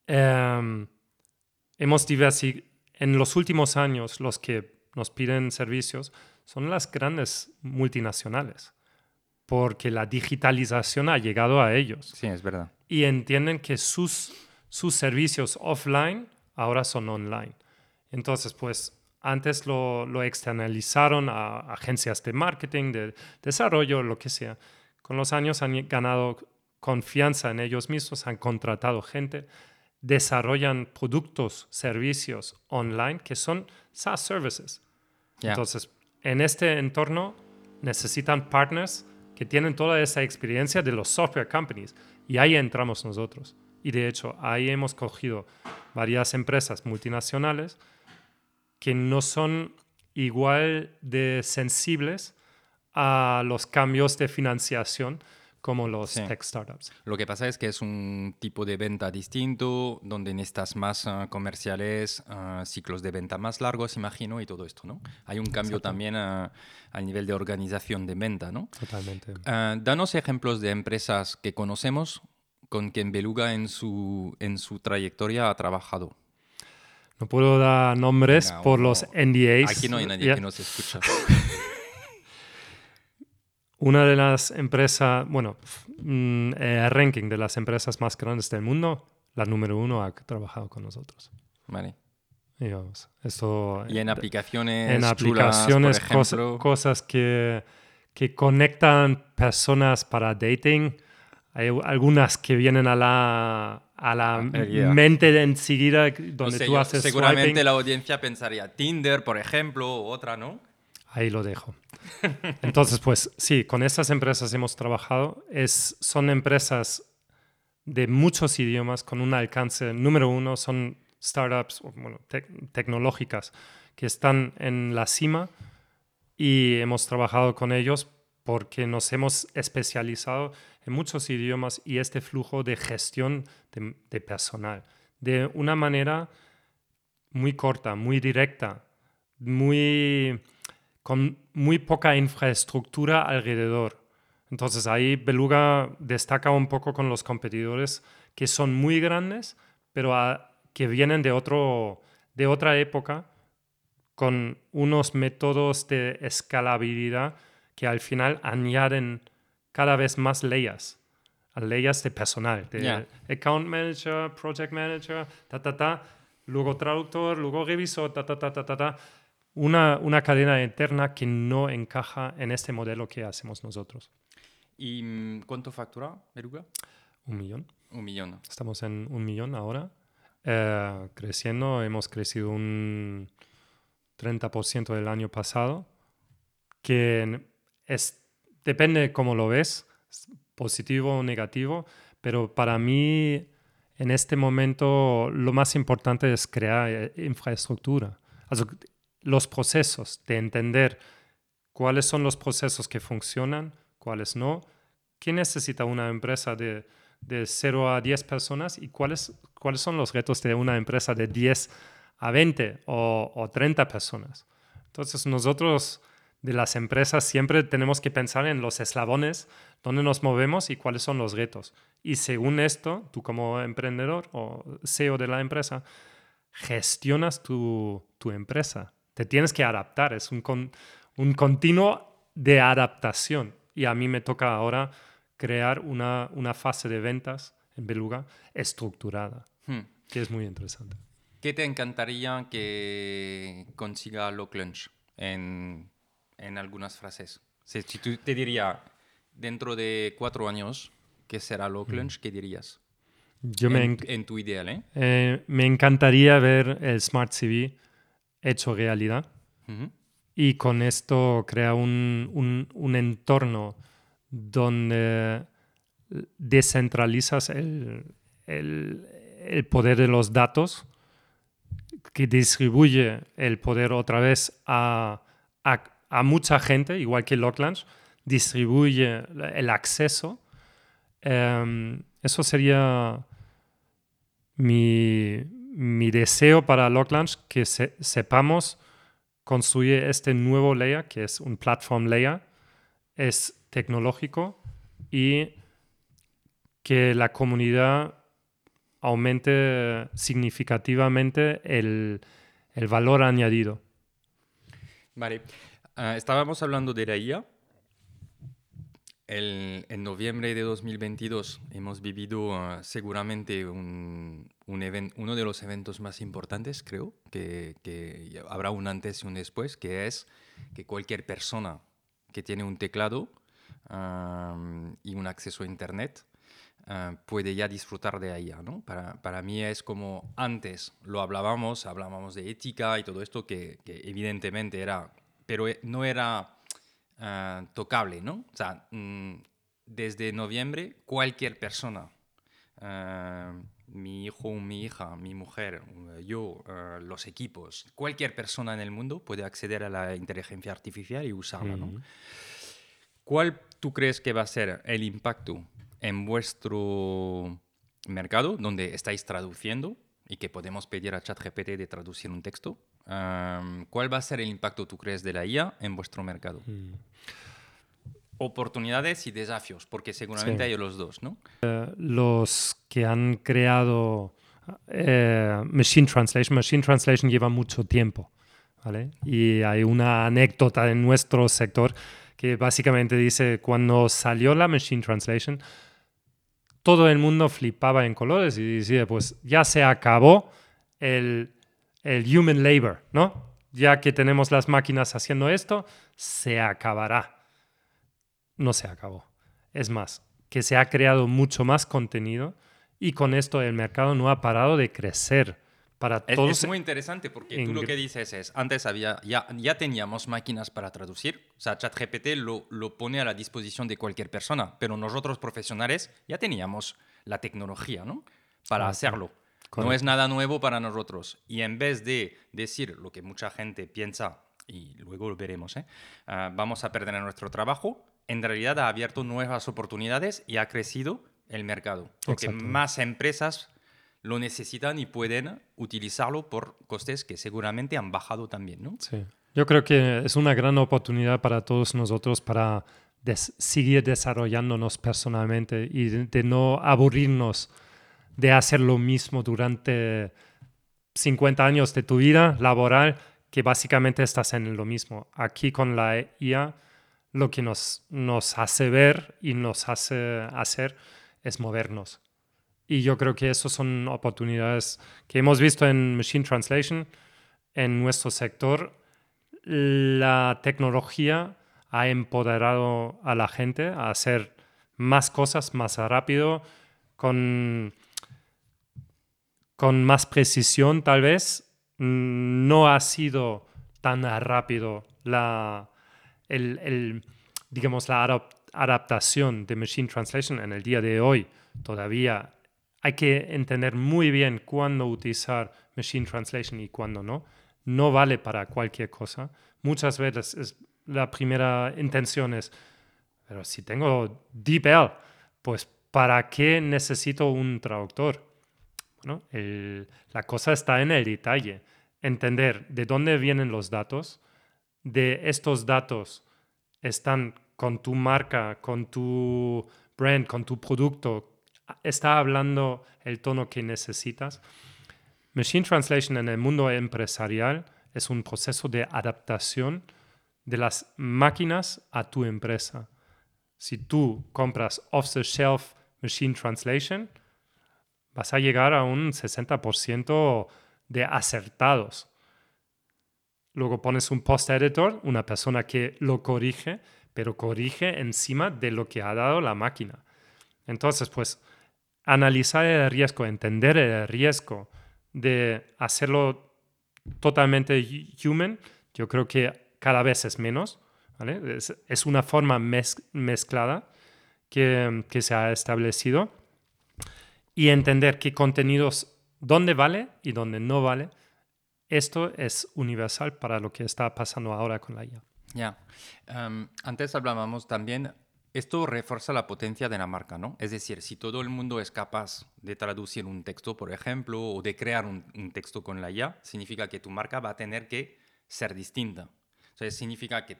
Em, hemos diversificado, en los últimos años los que nos piden servicios son las grandes multinacionales, porque la digitalización ha llegado a ellos. Sí, es verdad. Y entienden que sus, sus servicios offline ahora son online. Entonces, pues antes lo, externalizaron a agencias de marketing, de desarrollo, lo que sea. con los años han ganado confianza en ellos mismos, han contratado gente, desarrollan productos, servicios online que son SaaS services. Entonces, en este entorno necesitan partners que tienen toda esa experiencia de los software companies y ahí entramos nosotros. Y de hecho, ahí hemos cogido varias empresas multinacionales que no son igual de sensibles a los cambios de financiación como los tech startups. Lo que pasa es que es un tipo de venta distinto, donde necesitas más ah, comerciales, ah, ciclos de venta más largos, imagino, y todo esto, ¿no? Hay un cambio también a, nivel de organización de venta, ¿no? Totalmente. Ah, danos ejemplos de empresas que conocemos con quien Beluga en su, en su trayectoria ha trabajado. No puedo dar nombres por los NDAs. Aquí no hay nadie que nos escucha. (laughs) Una de las empresas, bueno, mm, el ranking de las empresas más grandes del mundo, la número uno ha trabajado con nosotros. Vale. esto, y en aplicaciones, en aplicaciones, cosas, que, que conectan personas para dating. Hay algunas que vienen a la, a la ah, mente de enseguida donde tú haces Seguramente la audiencia pensaría Tinder, por ejemplo, u otra, ¿no? Ahí lo dejo. (laughs) Entonces, pues sí, con estas empresas hemos trabajado. Es, son empresas de muchos idiomas con un alcance número uno, son startups tecnológicas que están en la cima y hemos trabajado con ellos porque nos hemos especializado en muchos idiomas y este flujo de gestión de personal de una manera muy corta, muy directa, muy con muy poca infraestructura alrededor. Entonces ahí Beluga destaca un poco con los competidores que son muy grandes, pero que vienen de, otro, de otra época con unos métodos de escalabilidad que al final añaden cada vez más leyes, leyes de personal, de account manager, project manager, ta, ta, ta, luego traductor, luego revisor, ta, ta, ta, ta, ta, ta una, una cadena interna que no encaja en este modelo que hacemos nosotros. ¿Y mm, cuánto factura Beruga? Un millón. Un millón. Estamos en un millón ahora. Eh, creciendo, hemos crecido un 30% del año pasado, que es, depende cómo lo ves, positivo o negativo, pero para mí en este momento lo más importante es crear eh, infraestructura los procesos, de entender cuáles son los procesos que funcionan, cuáles no, qué necesita una empresa de, de 0 a 10 personas y cuáles, cuáles son los retos de una empresa de 10 a 20 o, o 30 personas. Entonces nosotros de las empresas siempre tenemos que pensar en los eslabones, dónde nos movemos y cuáles son los retos. Y según esto, tú como emprendedor o CEO de la empresa, gestionas tu, tu empresa te tienes que adaptar, es un, un continuo de adaptación. Y a mí me toca ahora crear una, una fase de ventas en Beluga estructurada, hmm. que es muy interesante. ¿Qué te encantaría que consiga Lock Lunch en, en algunas frases? Si, tú te diría, dentro de cuatro años, ¿qué será Lock hmm. Lunch? ¿Qué dirías? Yo en, me en tu ideal, ¿eh? ¿eh? Me encantaría ver el Smart CV hecho realidad. Y con esto crea un, un, entorno donde descentralizas el, el, el, poder de los datos, que distribuye el poder otra vez a, a, a mucha gente, igual que Locklands, distribuye el acceso. Em, eso sería mi, mi deseo para Locklands que sepamos construir este nuevo layer, que es un platform layer, es tecnológico y que la comunidad aumente significativamente el, valor añadido. Vale. Ah, estábamos hablando de la IA en noviembre de 2022 hemos vivido ah, seguramente un, uno de los eventos más importantes, creo, que, habrá un antes y un después, que es que cualquier persona que tiene un teclado um, y un acceso a Internet, uh, puede ya disfrutar de IA. ¿no? Para, para, mí es como antes lo hablábamos, hablábamos de ética y todo esto que, que evidentemente era, pero no era uh, tocable, ¿no? O sea, mm, desde noviembre cualquier persona uh, mi hijo, mi hija, mi mujer, yo, uh, los equipos, cualquier persona en el mundo puede acceder a la inteligencia artificial y usarla. ¿no? ¿Cuál tú crees que va a ser el impacto en vuestro mercado, donde estáis traduciendo y que podemos pedir a ChatGPT de traducir un texto? Um, ¿Cuál va a ser el impacto, tú crees, de la IA en vuestro mercado? Mm oportunidades y desafíos, porque seguramente hay los dos, ¿no? Eh, los que han creado eh, Machine Translation, Machine Translation lleva mucho tiempo, ¿vale? Y hay una anécdota en nuestro sector que básicamente dice, cuando salió la Machine Translation, todo el mundo flipaba en colores y decía, pues ya se acabó el, el human labor, ¿no? Ya que tenemos las máquinas haciendo esto, se acabará no se acabó. Es más, que se ha creado mucho más contenido y con esto el mercado no ha parado de crecer. Para es, todos es muy interesante porque tú lo que dices es, antes había, ya, ya teníamos máquinas para traducir, o sea, ChatGPT lo, lo pone a la disposición de cualquier persona, pero nosotros profesionales ya teníamos la tecnología, ¿no? Para hacerlo. Correcto. No es nada nuevo para nosotros. Y en vez de decir lo que mucha gente piensa, y luego lo veremos, ¿eh? uh, vamos a perder nuestro trabajo, en realidad ha abierto nuevas oportunidades y ha crecido el mercado. Porque más empresas lo necesitan y pueden utilizarlo por costes que seguramente han bajado también, ¿no? Sí. Yo creo que es una gran oportunidad para todos nosotros para seguir desarrollándonos personalmente y de, de, no aburrirnos de hacer lo mismo durante 50 años de tu vida laboral, que básicamente estás en lo mismo. Aquí con la IA lo que nos, nos hace ver y nos hace hacer es movernos. Y yo creo que eso son oportunidades que hemos visto en Machine Translation, en nuestro sector. La tecnología ha empoderado a la gente a hacer más cosas más rápido, con, con más precisión tal vez. No ha sido tan rápido la, el, digamos, la adaptación de Machine Translation en el día de hoy todavía hay que entender muy bien cuándo utilizar Machine Translation y cuándo no. No vale para cualquier cosa. Muchas veces es, la primera intención es, pero si tengo DeepL, pues ¿para qué necesito un traductor? Bueno, la cosa está en el detalle. Entender de dónde vienen los datos, de estos datos están con tu marca, con tu brand, con tu producto, está hablando el tono que necesitas. Machine Translation en el mundo empresarial es un proceso de adaptación de las máquinas a tu empresa. Si tú compras off-the-shelf Machine Translation, vas a llegar a un 60% de acertados. Luego pones un post editor, una persona que lo corrige, pero corrige encima de lo que ha dado la máquina. Entonces, pues, analizar el riesgo, entender el riesgo de hacerlo totalmente human, yo creo que cada vez es menos. Es, una forma mezclada que se ha establecido y entender qué contenidos, dónde vale y dónde no vale esto es universal para lo que está pasando ahora con la IA. Ya. Em, antes hablábamos también, esto refuerza la potencia de la marca, ¿no? Es decir, si todo el mundo es capaz de traducir un texto, por ejemplo, o de crear un, texto con la IA, significa que tu marca va a tener que ser distinta. Entonces, significa que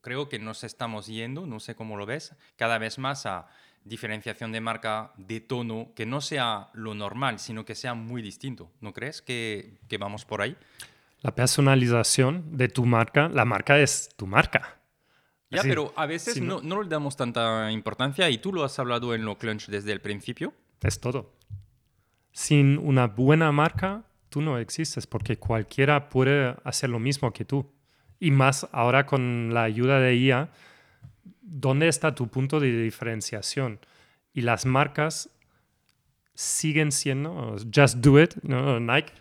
creo que nos estamos yendo, no sé cómo lo ves, cada vez más a diferenciación de marca de tono que no sea lo normal, sino que sea muy distinto. ¿No crees que, que vamos por ahí? La personalización de tu marca, la marca es tu marca. Ya, pero a veces no, no, le damos tanta importancia y tú lo has hablado en lo Clunch desde el principio. Es todo. Sin una buena marca, tú no existes porque cualquiera puede hacer lo mismo que tú. Y más ahora con la ayuda de IA, ¿dónde está tu punto de diferenciación? Y las marcas siguen siendo Just Do It, ¿no? Nike,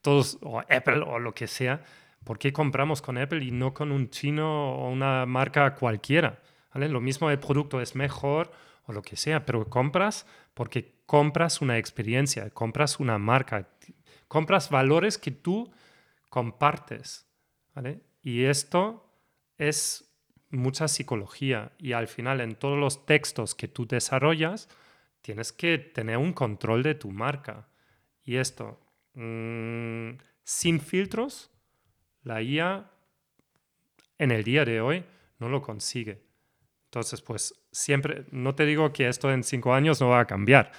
todos, o Apple o lo que sea. ¿Por qué compramos con Apple y no con un chino o una marca cualquiera? ¿Vale? Lo mismo el producto es mejor o lo que sea, pero compras porque compras una experiencia, compras una marca, compras valores que tú compartes. ¿vale? Y esto es mucha psicología y al final en todos los textos que tú desarrollas tienes que tener un control de tu marca. Y esto, mm, sin filtros, la IA en el día de hoy no lo consigue. Entonces, pues siempre, no te digo que esto en cinco años no va a cambiar,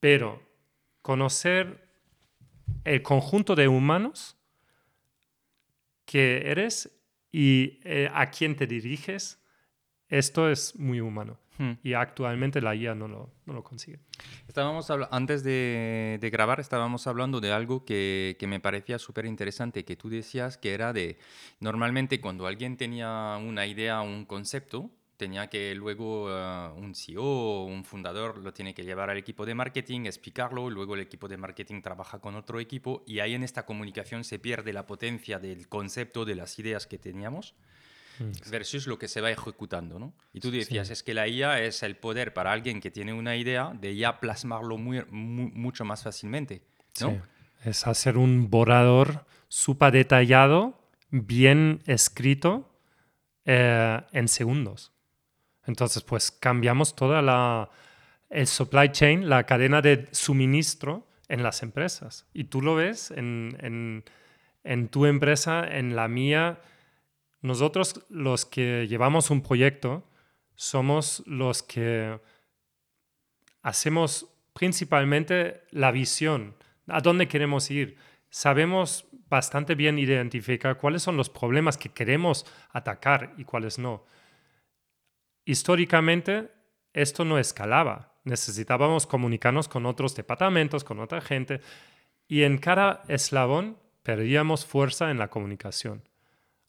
pero conocer el conjunto de humanos que eres y eh, a quién te diriges, esto es muy humano. Hmm. Y actualmente la IA no lo, no lo consigue. Estábamos antes de, de, grabar, estábamos hablando de algo que, que me parecía súper interesante, que tú decías que era de, normalmente cuando alguien tenía una idea, un concepto, tenía que luego eh, un CEO o un fundador lo tiene que llevar al equipo de marketing, explicarlo, luego el equipo de marketing trabaja con otro equipo y ahí en esta comunicación se pierde la potencia del concepto, de las ideas que teníamos mm. versus lo que se va ejecutando. ¿no? Y tú decías, es que la IA es el poder para alguien que tiene una idea de ya plasmarlo muy, mucho más fácilmente. ¿no? Es hacer un borrador súper detallado, bien escrito, eh, en segundos. Entonces, pues cambiamos toda la el supply chain, la cadena de suministro en las empresas. Y tú lo ves en, en, tu empresa, en la mía. Nosotros los que llevamos un proyecto somos los que hacemos principalmente la visión, a dónde queremos ir. Sabemos bastante bien identificar cuáles son los problemas que queremos atacar y cuáles no históricamente esto no escalaba. Necesitábamos comunicarnos con otros departamentos, con otra gente, y en cada eslabón perdíamos fuerza en la comunicación.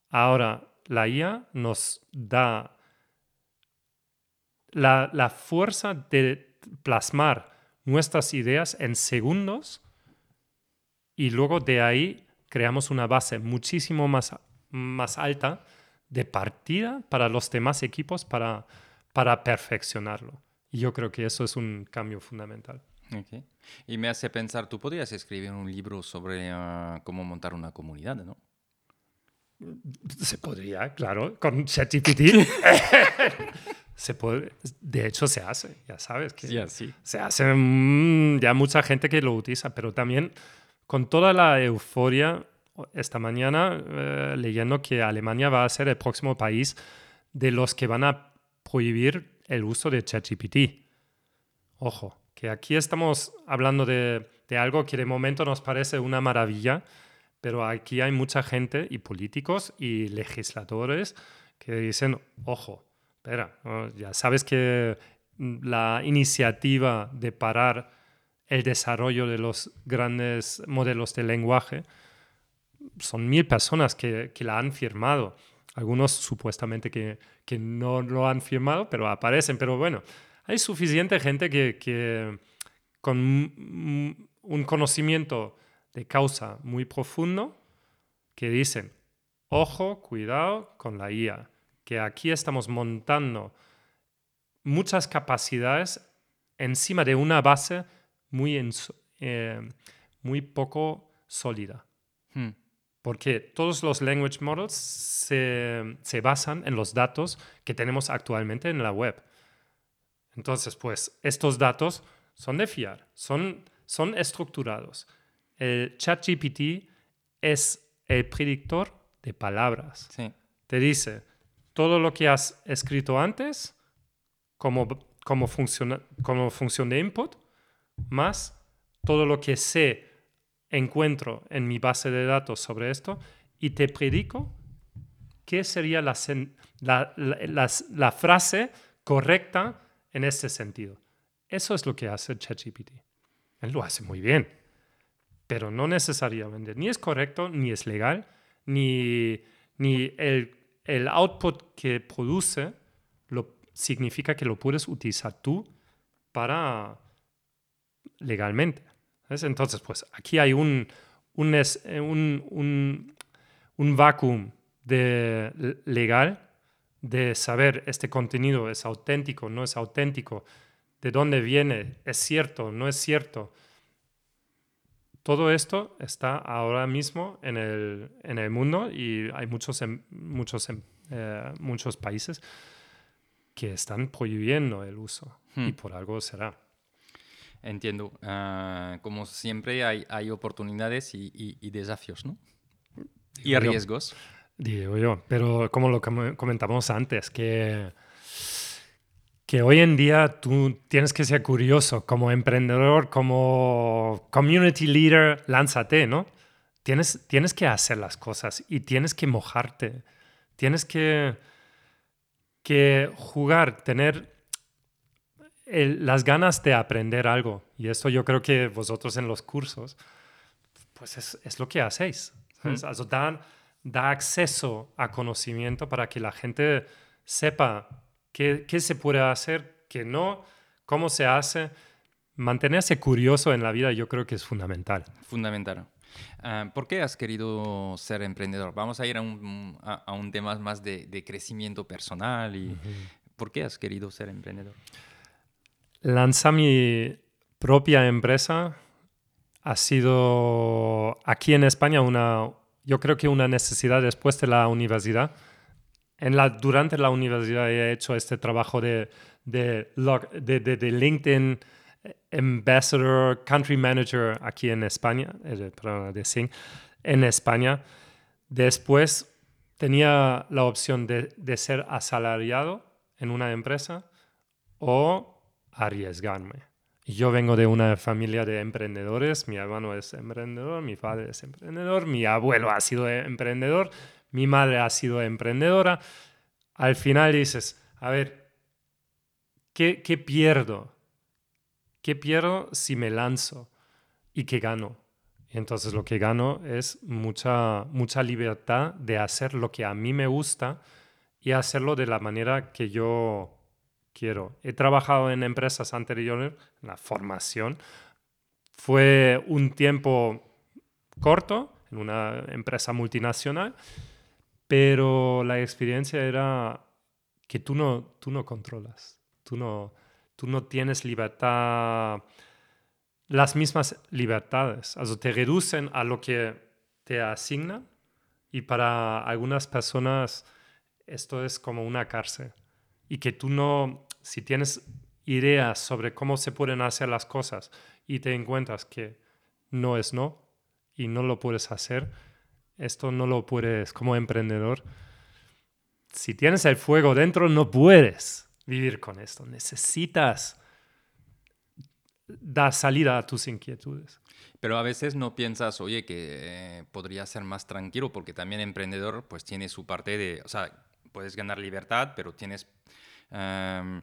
Ahora, la IA nos da la, fuerza de plasmar nuestras ideas en segundos y luego de ahí creamos una base muchísimo más, más alta de partida para los demás equipos para, para perfeccionarlo. Y yo creo que eso es un cambio fundamental. Y me hace pensar, tú podrías escribir un libro sobre ah, cómo montar una comunidad, ¿no? Se podría, claro, con ChatGPT. (laughs) se puede, de hecho se hace, ya sabes que se hace mm, ya mucha gente que lo utiliza, pero también con toda la euforia esta mañana eh, leyendo que Alemania va a ser el próximo país de los que van a prohibir el uso de ChatGPT. Ojo, que aquí estamos hablando de, de, algo que de momento nos parece una maravilla, pero aquí hay mucha gente y políticos y legisladores que dicen, ojo, espera, ya sabes que la iniciativa de parar el desarrollo de los grandes modelos de lenguaje son mil personas que, que, la han firmado. Algunos supuestamente que, que, no lo han firmado, pero aparecen. Pero bueno, hay suficiente gente que, que con un conocimiento de causa muy profundo que dicen, ojo, cuidado con la IA, que aquí estamos montando muchas capacidades encima de una base muy, eh, muy poco sólida. Hmm porque todos los language models se, se, basan en los datos que tenemos actualmente en la web. Entonces, pues estos datos son de fiar, son, son estructurados. El ChatGPT es el predictor de palabras. Te dice todo lo que has escrito antes como, como, funciona, como función de input, más todo lo que sé encuentro en mi base de datos sobre esto y te predico qué sería la, frase correcta en este sentido. Eso es lo que hace ChatGPT. Él lo hace muy bien, pero no necesariamente. Ni es correcto, ni es legal, ni, ni el, el output que produce lo, significa que lo puedes utilizar tú para legalmente. Entonces, pues aquí hay un, un, un, un, vacuum de legal de saber este contenido es auténtico, no es auténtico, de dónde viene, es cierto, no es cierto. Todo esto está ahora mismo en el, en el mundo y hay muchos, em, muchos, em, eh, muchos países que están prohibiendo el uso y hmm. por algo será. Entiendo. Ah, como siempre hay, hay oportunidades y, y, desafíos, ¿no? y riesgos. Digo yo, pero como lo comentamos antes, que, que hoy en día tú tienes que ser curioso como emprendedor, como community leader, lánzate, ¿no? Tienes, tienes que hacer las cosas y tienes que mojarte, tienes que, que jugar, tener las ganas de aprender algo. Y esto yo creo que vosotros en los cursos, pues es, es lo que hacéis. da, acceso a conocimiento para que la gente sepa qué, qué se puede hacer, qué no, cómo se hace. Mantenerse curioso en la vida yo creo que es fundamental. Fundamental. Ah, ¿Por qué has querido ser emprendedor? Vamos a ir a un, a, un tema más de, de, crecimiento personal. y ¿Por qué has querido ser emprendedor? Lanzar mi propia empresa ha sido aquí en España una, yo creo que una necesidad después de la universidad. En la, durante la universidad he hecho este trabajo de, de, LinkedIn Ambassador, Country Manager aquí en España, eh, de en España. Después tenía la opción de, de ser asalariado en una empresa o arriesgarme. Yo vengo de una familia de emprendedores, mi hermano es emprendedor, mi padre es emprendedor, mi abuelo ha sido emprendedor, mi madre ha sido emprendedora. Al final dices, a ver, ¿qué, qué pierdo? ¿Qué pierdo si me lanzo? ¿Y qué gano? Y entonces lo que gano es mucha, mucha libertad de hacer lo que a mí me gusta y hacerlo de la manera que yo quiero. He trabajado en empresas anteriores, la formación. Fue un tiempo corto en una empresa multinacional, pero la experiencia era que tú no, tú no controlas, tú no, tú no tienes libertad, las mismas libertades, o te reducen a lo que te asignan y para algunas personas esto es como una cárcel y que tú no, si tienes ideas sobre cómo se pueden hacer las cosas y te encuentras que no es no y no lo puedes hacer, esto no lo puedes como emprendedor. Si tienes el fuego dentro, no puedes vivir con esto. Necesitas dar salida a tus inquietudes. Pero a veces no piensas, oye, que eh, podría ser más tranquilo, porque también emprendedor pues tiene su parte de, o sea, puedes ganar libertad, pero tienes Em,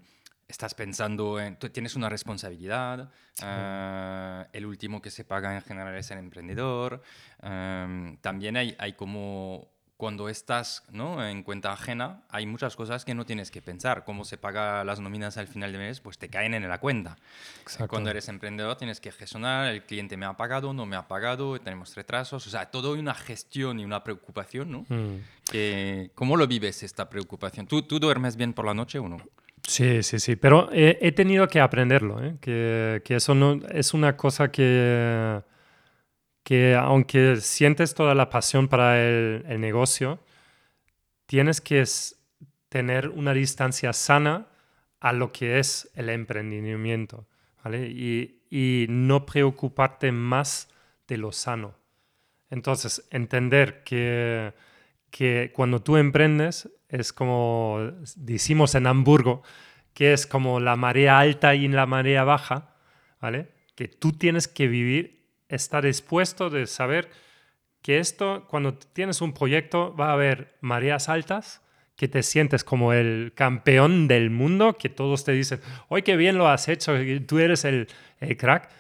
estás pensando en, tú tienes una responsabilidad, eh, el último que se paga en general es el emprendedor, em, también hay, hay como cuando estás ¿no? en cuenta ajena, hay muchas cosas que no tienes que pensar. Cómo se paga las nóminas al final de mes, pues te caen en la cuenta. Cuando eres emprendedor tienes que gestionar, el cliente me ha pagado, no me ha pagado, tenemos retrasos. O sea, todo hay una gestión y una preocupación, ¿no? Mm. ¿Cómo lo vives esta preocupación? ¿Tú, ¿Tú duermes bien por la noche o no? Sí, sí, sí, pero he, tenido que aprenderlo, ¿eh? que, que, eso no es una cosa que que aunque sientes toda la pasión para el, negocio, tienes que tener una distancia sana a lo que es el emprendimiento, ¿vale? Y, y, no preocuparte más de lo sano. Entonces, entender que, que cuando tú emprendes es como decimos en Hamburgo, que es como la marea alta y la marea baja, ¿vale? Que tú tienes que vivir está dispuesto de saber que esto, cuando tienes un proyecto, va a haber mareas altas, que te sientes como el campeón del mundo, que todos te dicen, hoy qué bien lo has hecho, tú eres el, crack.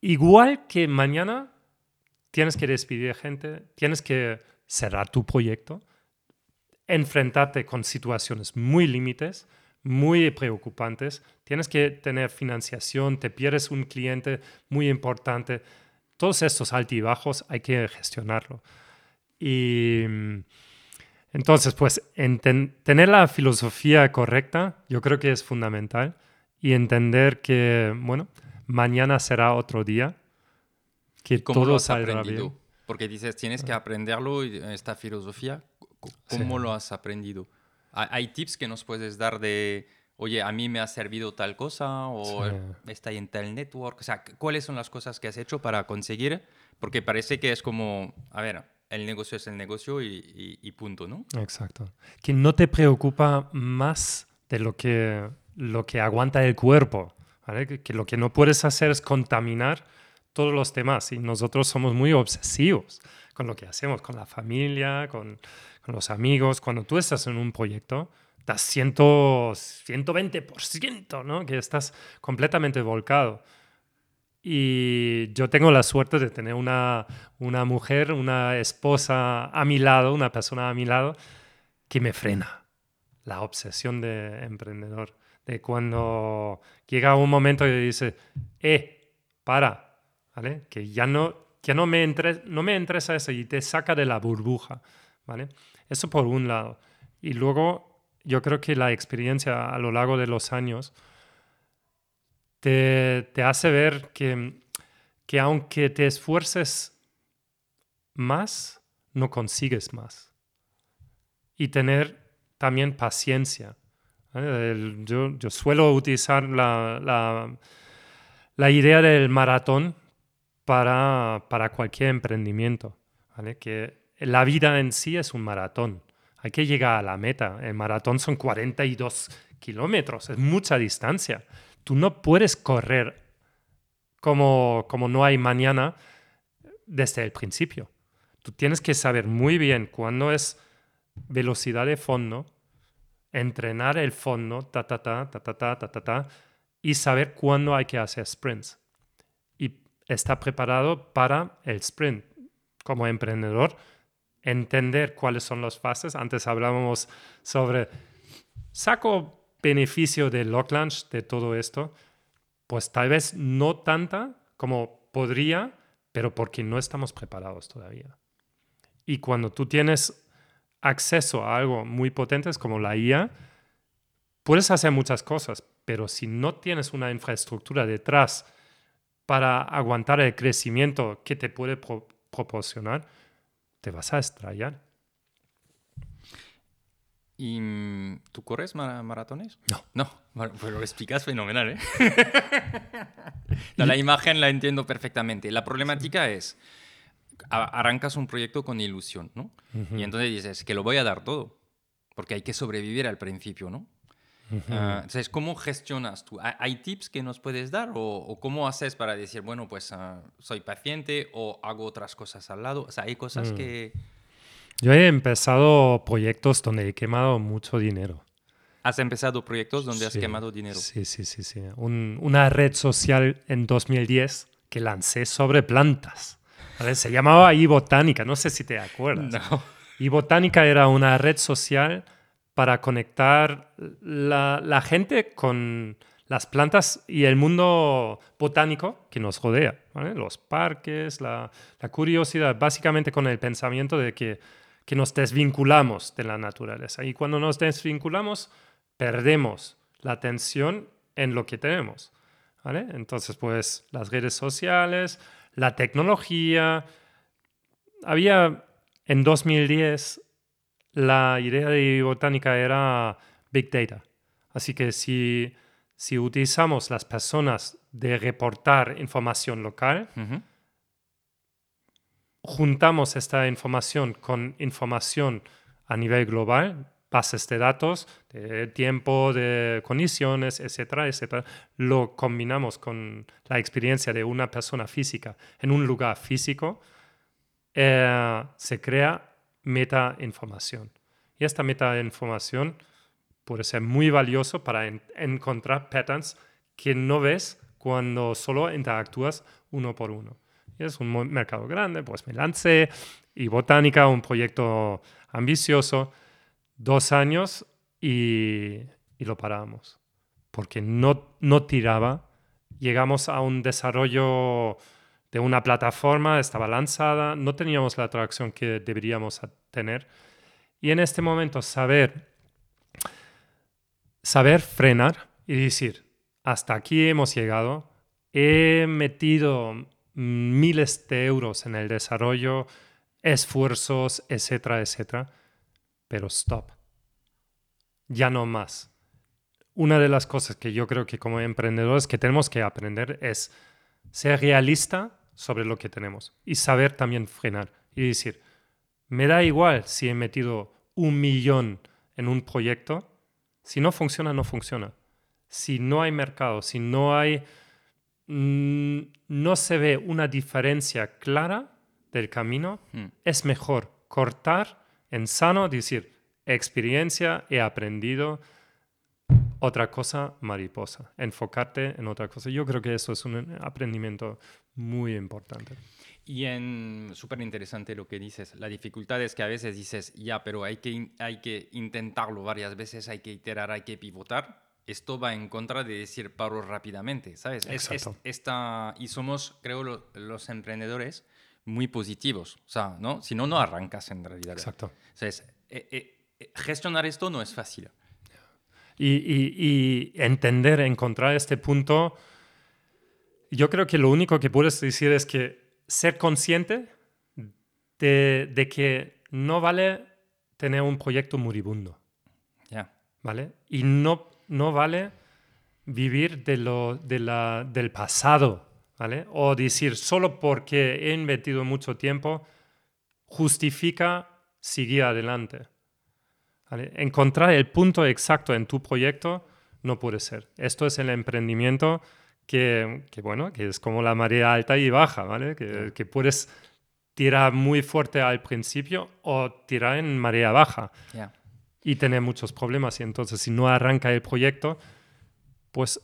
Igual que mañana tienes que despedir gente, tienes que cerrar tu proyecto. enfrentarte con situaciones muy límites, muy preocupantes. Tienes que tener financiación, te pierdes un cliente muy importante. Todos estos altibajos hay que gestionarlo. Y mm, entonces, pues, tener la filosofía correcta, yo creo que es fundamental. Y entender que, bueno, mañana será otro día, que todo saldrá bien. Porque dices, tienes que aprenderlo, esta filosofía. ¿Cómo lo has aprendido? ¿Hay tips que nos puedes dar de, oye, a mí me ha servido tal cosa o está en tal network? O sea, ¿cuáles son las cosas que has hecho para conseguir? Porque parece que es como, a ver, el negocio es el negocio y, punto, ¿no? Exacto. Que no te preocupa más de lo que, lo que aguanta el cuerpo, ¿vale? Que, lo que no puedes hacer es contaminar todos los demás y nosotros somos muy obsesivos con lo que hacemos, con la familia, con, con los amigos. Cuando tú estás en un proyecto, das 100, 120%, ¿no? Que estás completamente volcado. Y yo tengo la suerte de tener una, una mujer, una esposa a mi lado, una persona a mi lado, que me frena. La obsesión de emprendedor. De cuando llega un momento y dice, eh, para, Que ya no, que no, me, no me interesa eso y te saca de la burbuja, ¿vale? Eso por un lado. Y luego yo creo que la experiencia a lo largo de los años te, hace ver que, que aunque te esfuerces más, no consigues más. Y tener también paciencia. yo, suelo utilizar la, la, idea del maratón para, para cualquier emprendimiento. Que la vida en sí es un maratón. Hay que llegar a la meta. El maratón son 42 kilómetros, es mucha distancia tú no puedes correr como, como no hay mañana desde el principio. Tú tienes que saber muy bien cuándo es velocidad de fondo, entrenar el fondo, ta, ta, ta, ta, ta, ta, ta, ta, y saber cuándo hay que hacer sprints. Y estar preparado para el sprint. Como emprendedor, entender cuáles son las fases. Antes hablábamos sobre, saco beneficio de Lock Launch, de todo esto, pues tal vez no tanta como podría, pero porque no estamos preparados todavía. Y cuando tú tienes acceso a algo muy potente como la IA, puedes hacer muchas cosas, pero si no tienes una infraestructura detrás para aguantar el crecimiento que te puede proporcionar, te vas a estrellar. ¿Y mm, tú corres maratones? No. No, pero lo explicas fenomenal, ¿eh? (laughs) la imagen la entiendo perfectamente. La problemática es, arrancas un proyecto con ilusión, ¿no? Y entonces dices, que lo voy a dar todo, porque hay que sobrevivir al principio, ¿no? Ah, entonces, ¿cómo gestionas tú? ¿Hay tips que nos puedes dar o, cómo haces para decir, bueno, pues ah, soy paciente o hago otras cosas al lado? O sea, hay cosas mm. que yo he empezado proyectos donde he quemado mucho dinero. ¿Has empezado proyectos donde has quemado dinero? Sí, sí, sí. sí. una red social en 2010 que lancé sobre plantas. Se llamaba iBotánica, no sé si te acuerdas. (laughs) No. iBotánica era una red social para conectar la, gente con las plantas y el mundo botánico que nos rodea. Los parques, la, curiosidad, básicamente con el pensamiento de que que nos desvinculamos de la naturaleza. Y cuando nos desvinculamos, perdemos la atención en lo que tenemos. Entonces, pues las redes sociales, la tecnología. Había en 2010 la idea de botánica era Big Data. Así que si, si utilizamos las personas de reportar información local, juntamos esta información con información a nivel global, bases de datos, de tiempo, de condiciones, etcétera, etcétera, lo combinamos con la experiencia de una persona física en un lugar físico, eh, se crea meta información. Y esta meta información puede ser muy valioso para encontrar patterns que no ves cuando solo interactúas uno por uno es un mercado grande, pues me lancé y Botánica, un proyecto ambicioso. dos años y, y lo paramos, porque no, no tiraba. Llegamos a un desarrollo de una plataforma, estaba lanzada, no teníamos la atracción que deberíamos Y en este momento saber, saber frenar y decir, hasta aquí hemos llegado, he metido miles de euros en el desarrollo, esfuerzos, etcétera, etcétera, pero stop. Ya no más. Una de las cosas que yo creo que como emprendedores que tenemos que aprender es ser realista sobre lo que tenemos y saber también frenar y decir, me da igual si he metido un millón en un proyecto, si no funciona, no funciona. Si no hay mercado, si no hay, mm, no se ve una diferencia clara del camino, hmm. es mejor cortar en sano, decir, experiencia, he aprendido, otra cosa mariposa, enfocarte en otra cosa. Yo creo que eso es un aprendimiento muy importante. Y en súper interesante lo que dices. La dificultad es que a veces dices, ya, pero hay que, hay que intentarlo varias veces, hay que iterar, hay que pivotar. Esto va en contra de decir paro rápidamente, ¿sabes? Exacto. esta, y somos, creo, los emprendedores muy positivos. O sea, ¿no? Si no, no arrancas en realidad. Exacto. ¿Sabes? Eh, eh, gestionar esto no es fácil. Y, y, y entender, encontrar este punto yo creo que lo único que puedes decir es que ser consciente de, que no vale tener un proyecto moribundo. Ya. ¿Vale? Y no, no vale vivir de lo, de la, del pasado, ¿vale? O decir, solo porque he invertido mucho tiempo, justifica seguir adelante. ¿Vale? Encontrar el punto exacto en tu proyecto no puede ser. Esto es el emprendimiento que, bueno, que es como la marea alta y baja, ¿vale? Que, que, puedes tirar muy fuerte al principio o tirar en marea baja y tener muchos problemas. Y entonces, si no arranca el proyecto, pues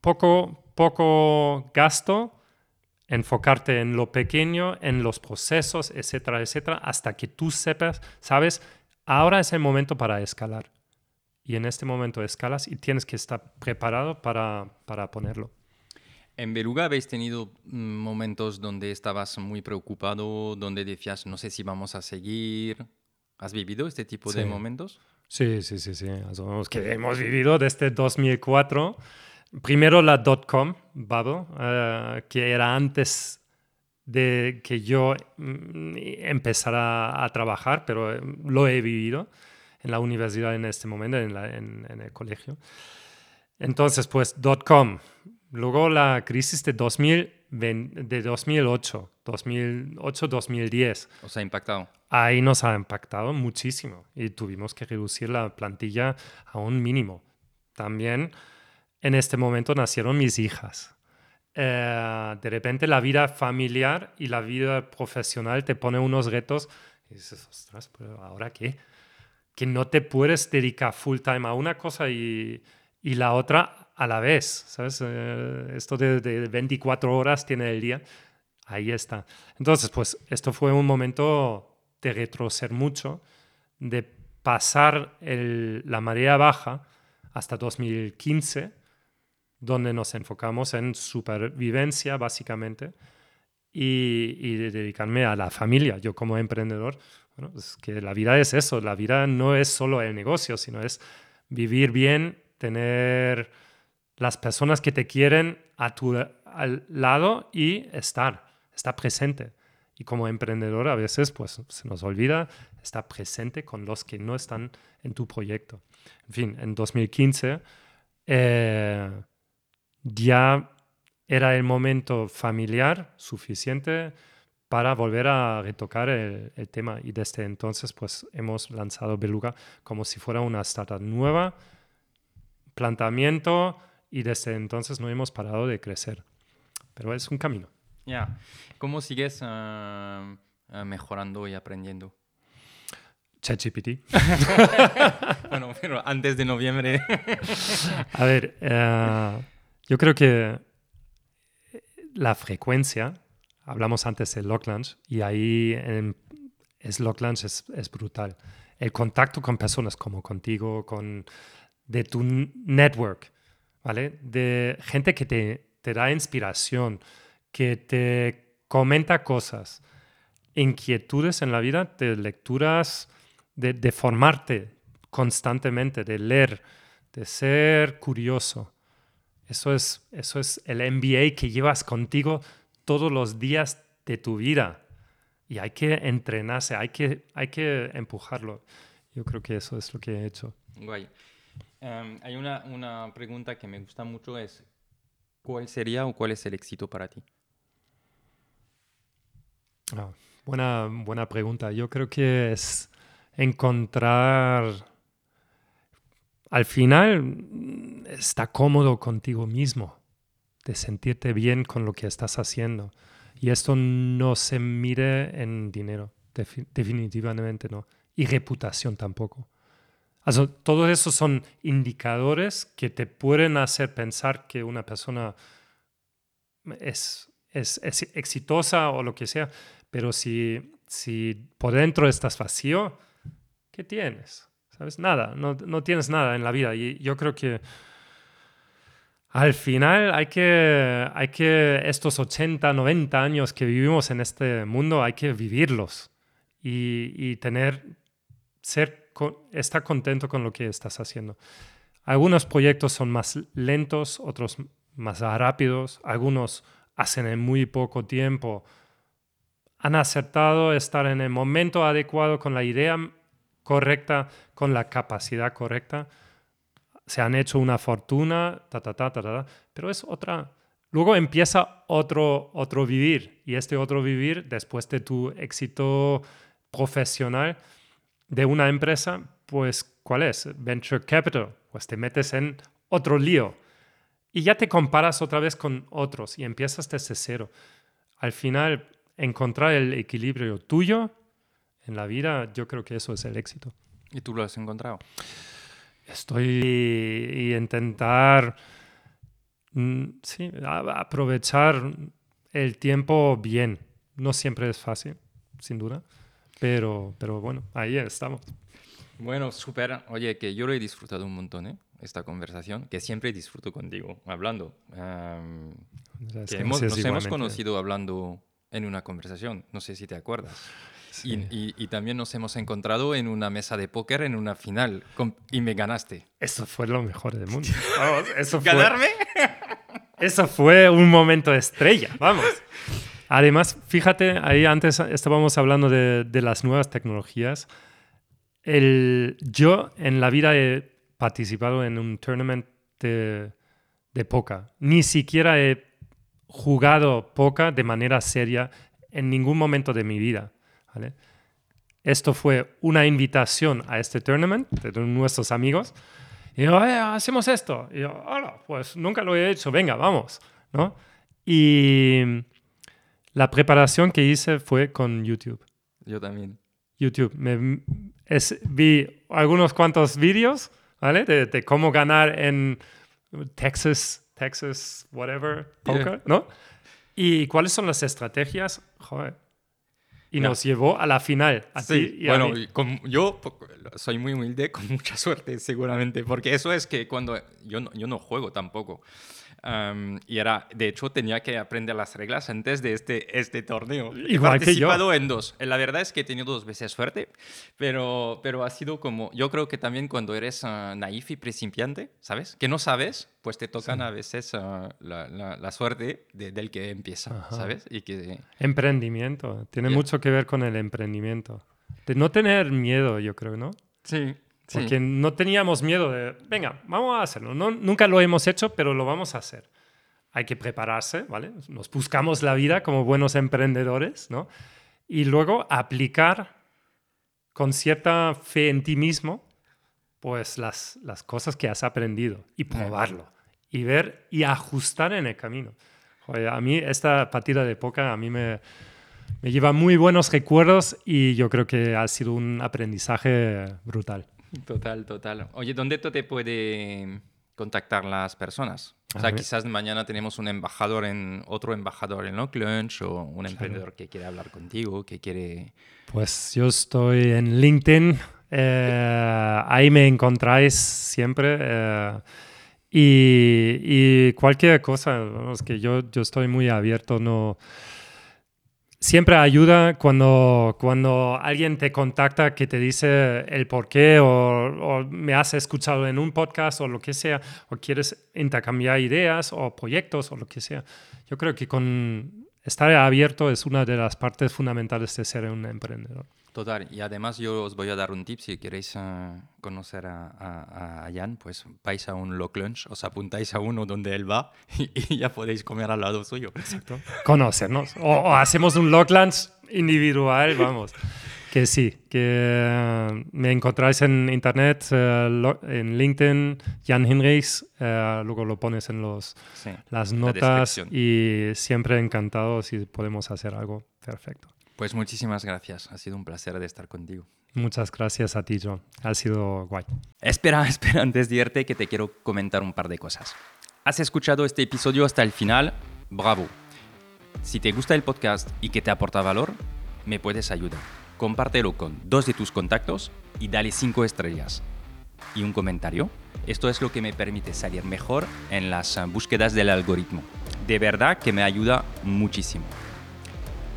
poco, poco gasto, enfocarte en lo pequeño, en los procesos, etcétera, etcétera, hasta que tú sepas, sabes, ahora es el momento para escalar y en este momento escalas y tienes que estar preparado para, para ponerlo. En Beluga habéis tenido mm, momentos donde estabas muy preocupado, donde decías, no sé si vamos a seguir. ¿Has vivido este tipo de momentos? Sí, sí, sí, sí. que hemos vivido desde 2004. Primero la dot-com bubble, eh, que era antes de que yo mm, empezara a trabajar, pero eh, lo he vivido en la universidad en este momento, en, el colegio. Entonces, pues, .com. Luego la crisis de, 2000, de 2008, 2008-2010. ¿Os ha impactado? Ahí nos ha impactado muchísimo y tuvimos que reducir la plantilla a un mínimo. También en este momento nacieron mis hijas. Eh, de repente la vida familiar y la vida profesional te pone unos retos y dices, ostras, pero ¿ahora qué? Que no te puedes dedicar full time a una cosa y, la otra a la vez, ¿sabes? Eh, esto de, de, 24 horas tiene el día, ahí está. Entonces, pues esto fue un momento de retroceder mucho, de pasar el, la marea baja hasta 2015, donde nos enfocamos en supervivencia básicamente y, y dedicarme a la familia. Yo como emprendedor que la vida es eso, la vida no es solo el negocio, sino es vivir bien, tener las personas que te quieren a tu al lado y estar, estar presente. Y como emprendedor a veces pues se nos olvida estar presente con los que no están en tu proyecto. En fin, en 2015 eh, ya era el momento familiar suficiente para volver a retocar el, tema. Y desde entonces, pues hemos lanzado Beluga como si fuera una startup nueva, planteamiento, y desde entonces no hemos parado de crecer. Pero es un camino. Ya. ¿Cómo sigues ah, ah, mejorando y aprendiendo? ChatGPT. (laughs) bueno, pero antes de noviembre. (laughs) a ver, eh, yo creo que la frecuencia Hablamos antes de Lock y ahí en, es Lock es, es, brutal. el contacto con personas como contigo, con, de tu network, ¿vale? De gente que te, te da inspiración, que te comenta cosas, inquietudes en la vida, de lecturas, de, de formarte constantemente, de leer, de ser curioso. Eso es, eso es el MBA que llevas contigo todos los días de tu vida. Y hay que entrenarse, hay que, hay que empujarlo. Yo creo que eso es lo que he hecho. Guay. Em, hay una, una, pregunta que me gusta mucho, es ¿cuál sería o cuál es el éxito para ti? Ah, buena, buena pregunta. Yo creo que es encontrar al final está cómodo contigo mismo, de sentirte bien con lo que estás haciendo. Y esto no se mire en dinero, definitivamente no. Y reputación tampoco. Also, todos esos son indicadores que te pueden hacer pensar que una persona es, es, exitosa o lo que sea, pero si, si por dentro estás vacío, ¿qué tienes? ¿Sabes? Nada, no, no tienes nada en la vida. Y yo creo que al final hay que, hay que, estos 80, 90 años que vivimos en este mundo, hay que vivirlos y, y tener, ser, estar contento con lo que estás haciendo. Algunos proyectos son más lentos, otros más rápidos, algunos hacen en muy poco tiempo. Han acertado estar en el momento adecuado con la idea correcta, con la capacidad correcta, se han hecho una fortuna, ta, ta, ta, ta, ta, pero es otra. Luego empieza otro, otro vivir y este otro vivir, después de tu éxito profesional de una empresa, pues ¿cuál es? Venture Capital, pues te metes en otro lío y ya te comparas otra vez con otros y empiezas desde cero. Al final, encontrar el equilibrio tuyo en la vida, yo creo que eso es el éxito. ¿Y tú lo has encontrado? Estoy y, intentar mm, sí, aprovechar el tiempo bien. No siempre es fácil, sin duda, pero, pero bueno, ahí estamos. Bueno, súper. Oye, que yo lo he disfrutado un montón, ¿eh? Esta conversación, que siempre disfruto contigo, hablando. hemos, nos hemos conocido hablando en una conversación, no sé si te acuerdas. Y, también nos hemos encontrado en una mesa de póker en una final y me ganaste. Eso fue lo mejor del mundo. (laughs) eso fue, ¿Ganarme? (laughs) Eso fue un momento estrella, vamos. Además, fíjate, ahí antes estábamos hablando de, las nuevas tecnologías. El, yo en la vida he participado en un tournament de, de poca. Ni siquiera he jugado poca de manera seria en ningún momento de mi vida. Esto fue una invitación a este tournament de nuestros amigos. Y yo, eh, hacemos esto. Y yo, hola, pues nunca lo he hecho, venga, vamos. ¿no? Y la preparación que hice fue con YouTube. Yo también. YouTube. Me, vi algunos cuantos vídeos, ¿vale? De, cómo ganar en Texas, Texas, whatever, poker, ¿no? Y cuáles son las estrategias. Joder, y nos llevó a la final. sí, bueno, yo soy muy humilde, (laughs) con mucha suerte seguramente, porque eso es que cuando yo yo no juego tampoco y era, de hecho, tenía que aprender las reglas antes de este, este torneo. Igual he participado en dos. La verdad es que he tenido dos veces suerte, pero, pero ha sido como, yo creo que también cuando eres uh, naif y principiante, ¿sabes? Que no sabes, pues te tocan a veces ah, la, la, suerte del que empieza, ¿sabes? Y que... Emprendimiento, tiene mucho que ver con el emprendimiento. De no tener miedo, yo creo, ¿no? Sí, porque no teníamos miedo de, venga, vamos a hacerlo. No, nunca lo hemos hecho, pero lo vamos a hacer. Hay que prepararse, ¿vale? Nos buscamos la vida como buenos emprendedores, ¿no? Y luego aplicar con cierta fe en ti mismo, pues las, las cosas que has aprendido y probarlo y ver y ajustar en el camino. a mí esta partida de poca a mí me, me lleva muy buenos recuerdos y yo creo que ha sido un aprendizaje brutal. Total, total. Oye, ¿dónde te puede contactar las personas? O sea, quizás mañana tenemos un embajador en otro embajador en Oakland o un emprendedor que quiere hablar contigo, que quiere. Pues yo estoy en LinkedIn Eh, ahí me encontráis siempre. Eh, y, y, cualquier cosa, es que yo, yo estoy muy abierto, no siempre ayuda cuando, cuando alguien te contacta que te dice el por qué o, me has escuchado en un podcast o lo que sea, o quieres intercambiar ideas o proyectos o lo que sea. Yo creo que con estar abierto es una de las partes fundamentales de ser un emprendedor. Total, y además yo os voy a dar un tip si queréis eh, conocer a, a, Jan, pues vais a un Lock Lunch, os apuntáis a uno donde él va (laughs) y, ya podéis comer al lado suyo. Exacto. Conocernos. O, hacemos un Lock Lunch individual, vamos. que sí, que eh, me encontráis en internet, eh, en LinkedIn, Jan Hinrichs, luego lo pones en los, las notas y siempre encantado si podemos hacer algo perfecto. Pues muchísimas gracias. Ha sido un placer de estar contigo. Muchas gracias a ti, John. Ha sido guay. Espera, (laughs) espera, antes de irte que te quiero comentar un par de cosas. ¿Has escuchado este episodio hasta el final? Bravo. Si te gusta el podcast y que te aporta valor, me puedes ayudar. Compártelo con dos de tus contactos y dale cinco estrellas. Y un comentario. Esto es lo que me permite salir mejor en las búsquedas del algoritmo. De verdad que me ayuda muchísimo.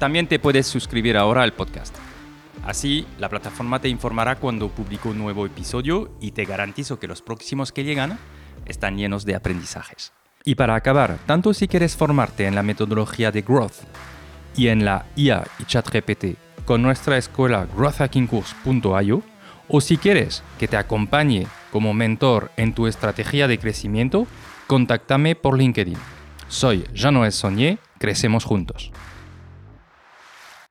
También te puedes suscribir ahora al podcast. Así, la plataforma te informará cuando publico un nuevo episodio y te garantizo que los próximos que llegan están llenos de aprendizajes. Y para acabar, tanto si quieres formarte en la metodología de Growth y en la IA y ChatGPT con nuestra escuela growthhackingcourse.io, o si quieres que te acompañe como mentor en tu estrategia de crecimiento, contáctame por LinkedIn. Soy Jean-Noël Saunier, crecemos juntos.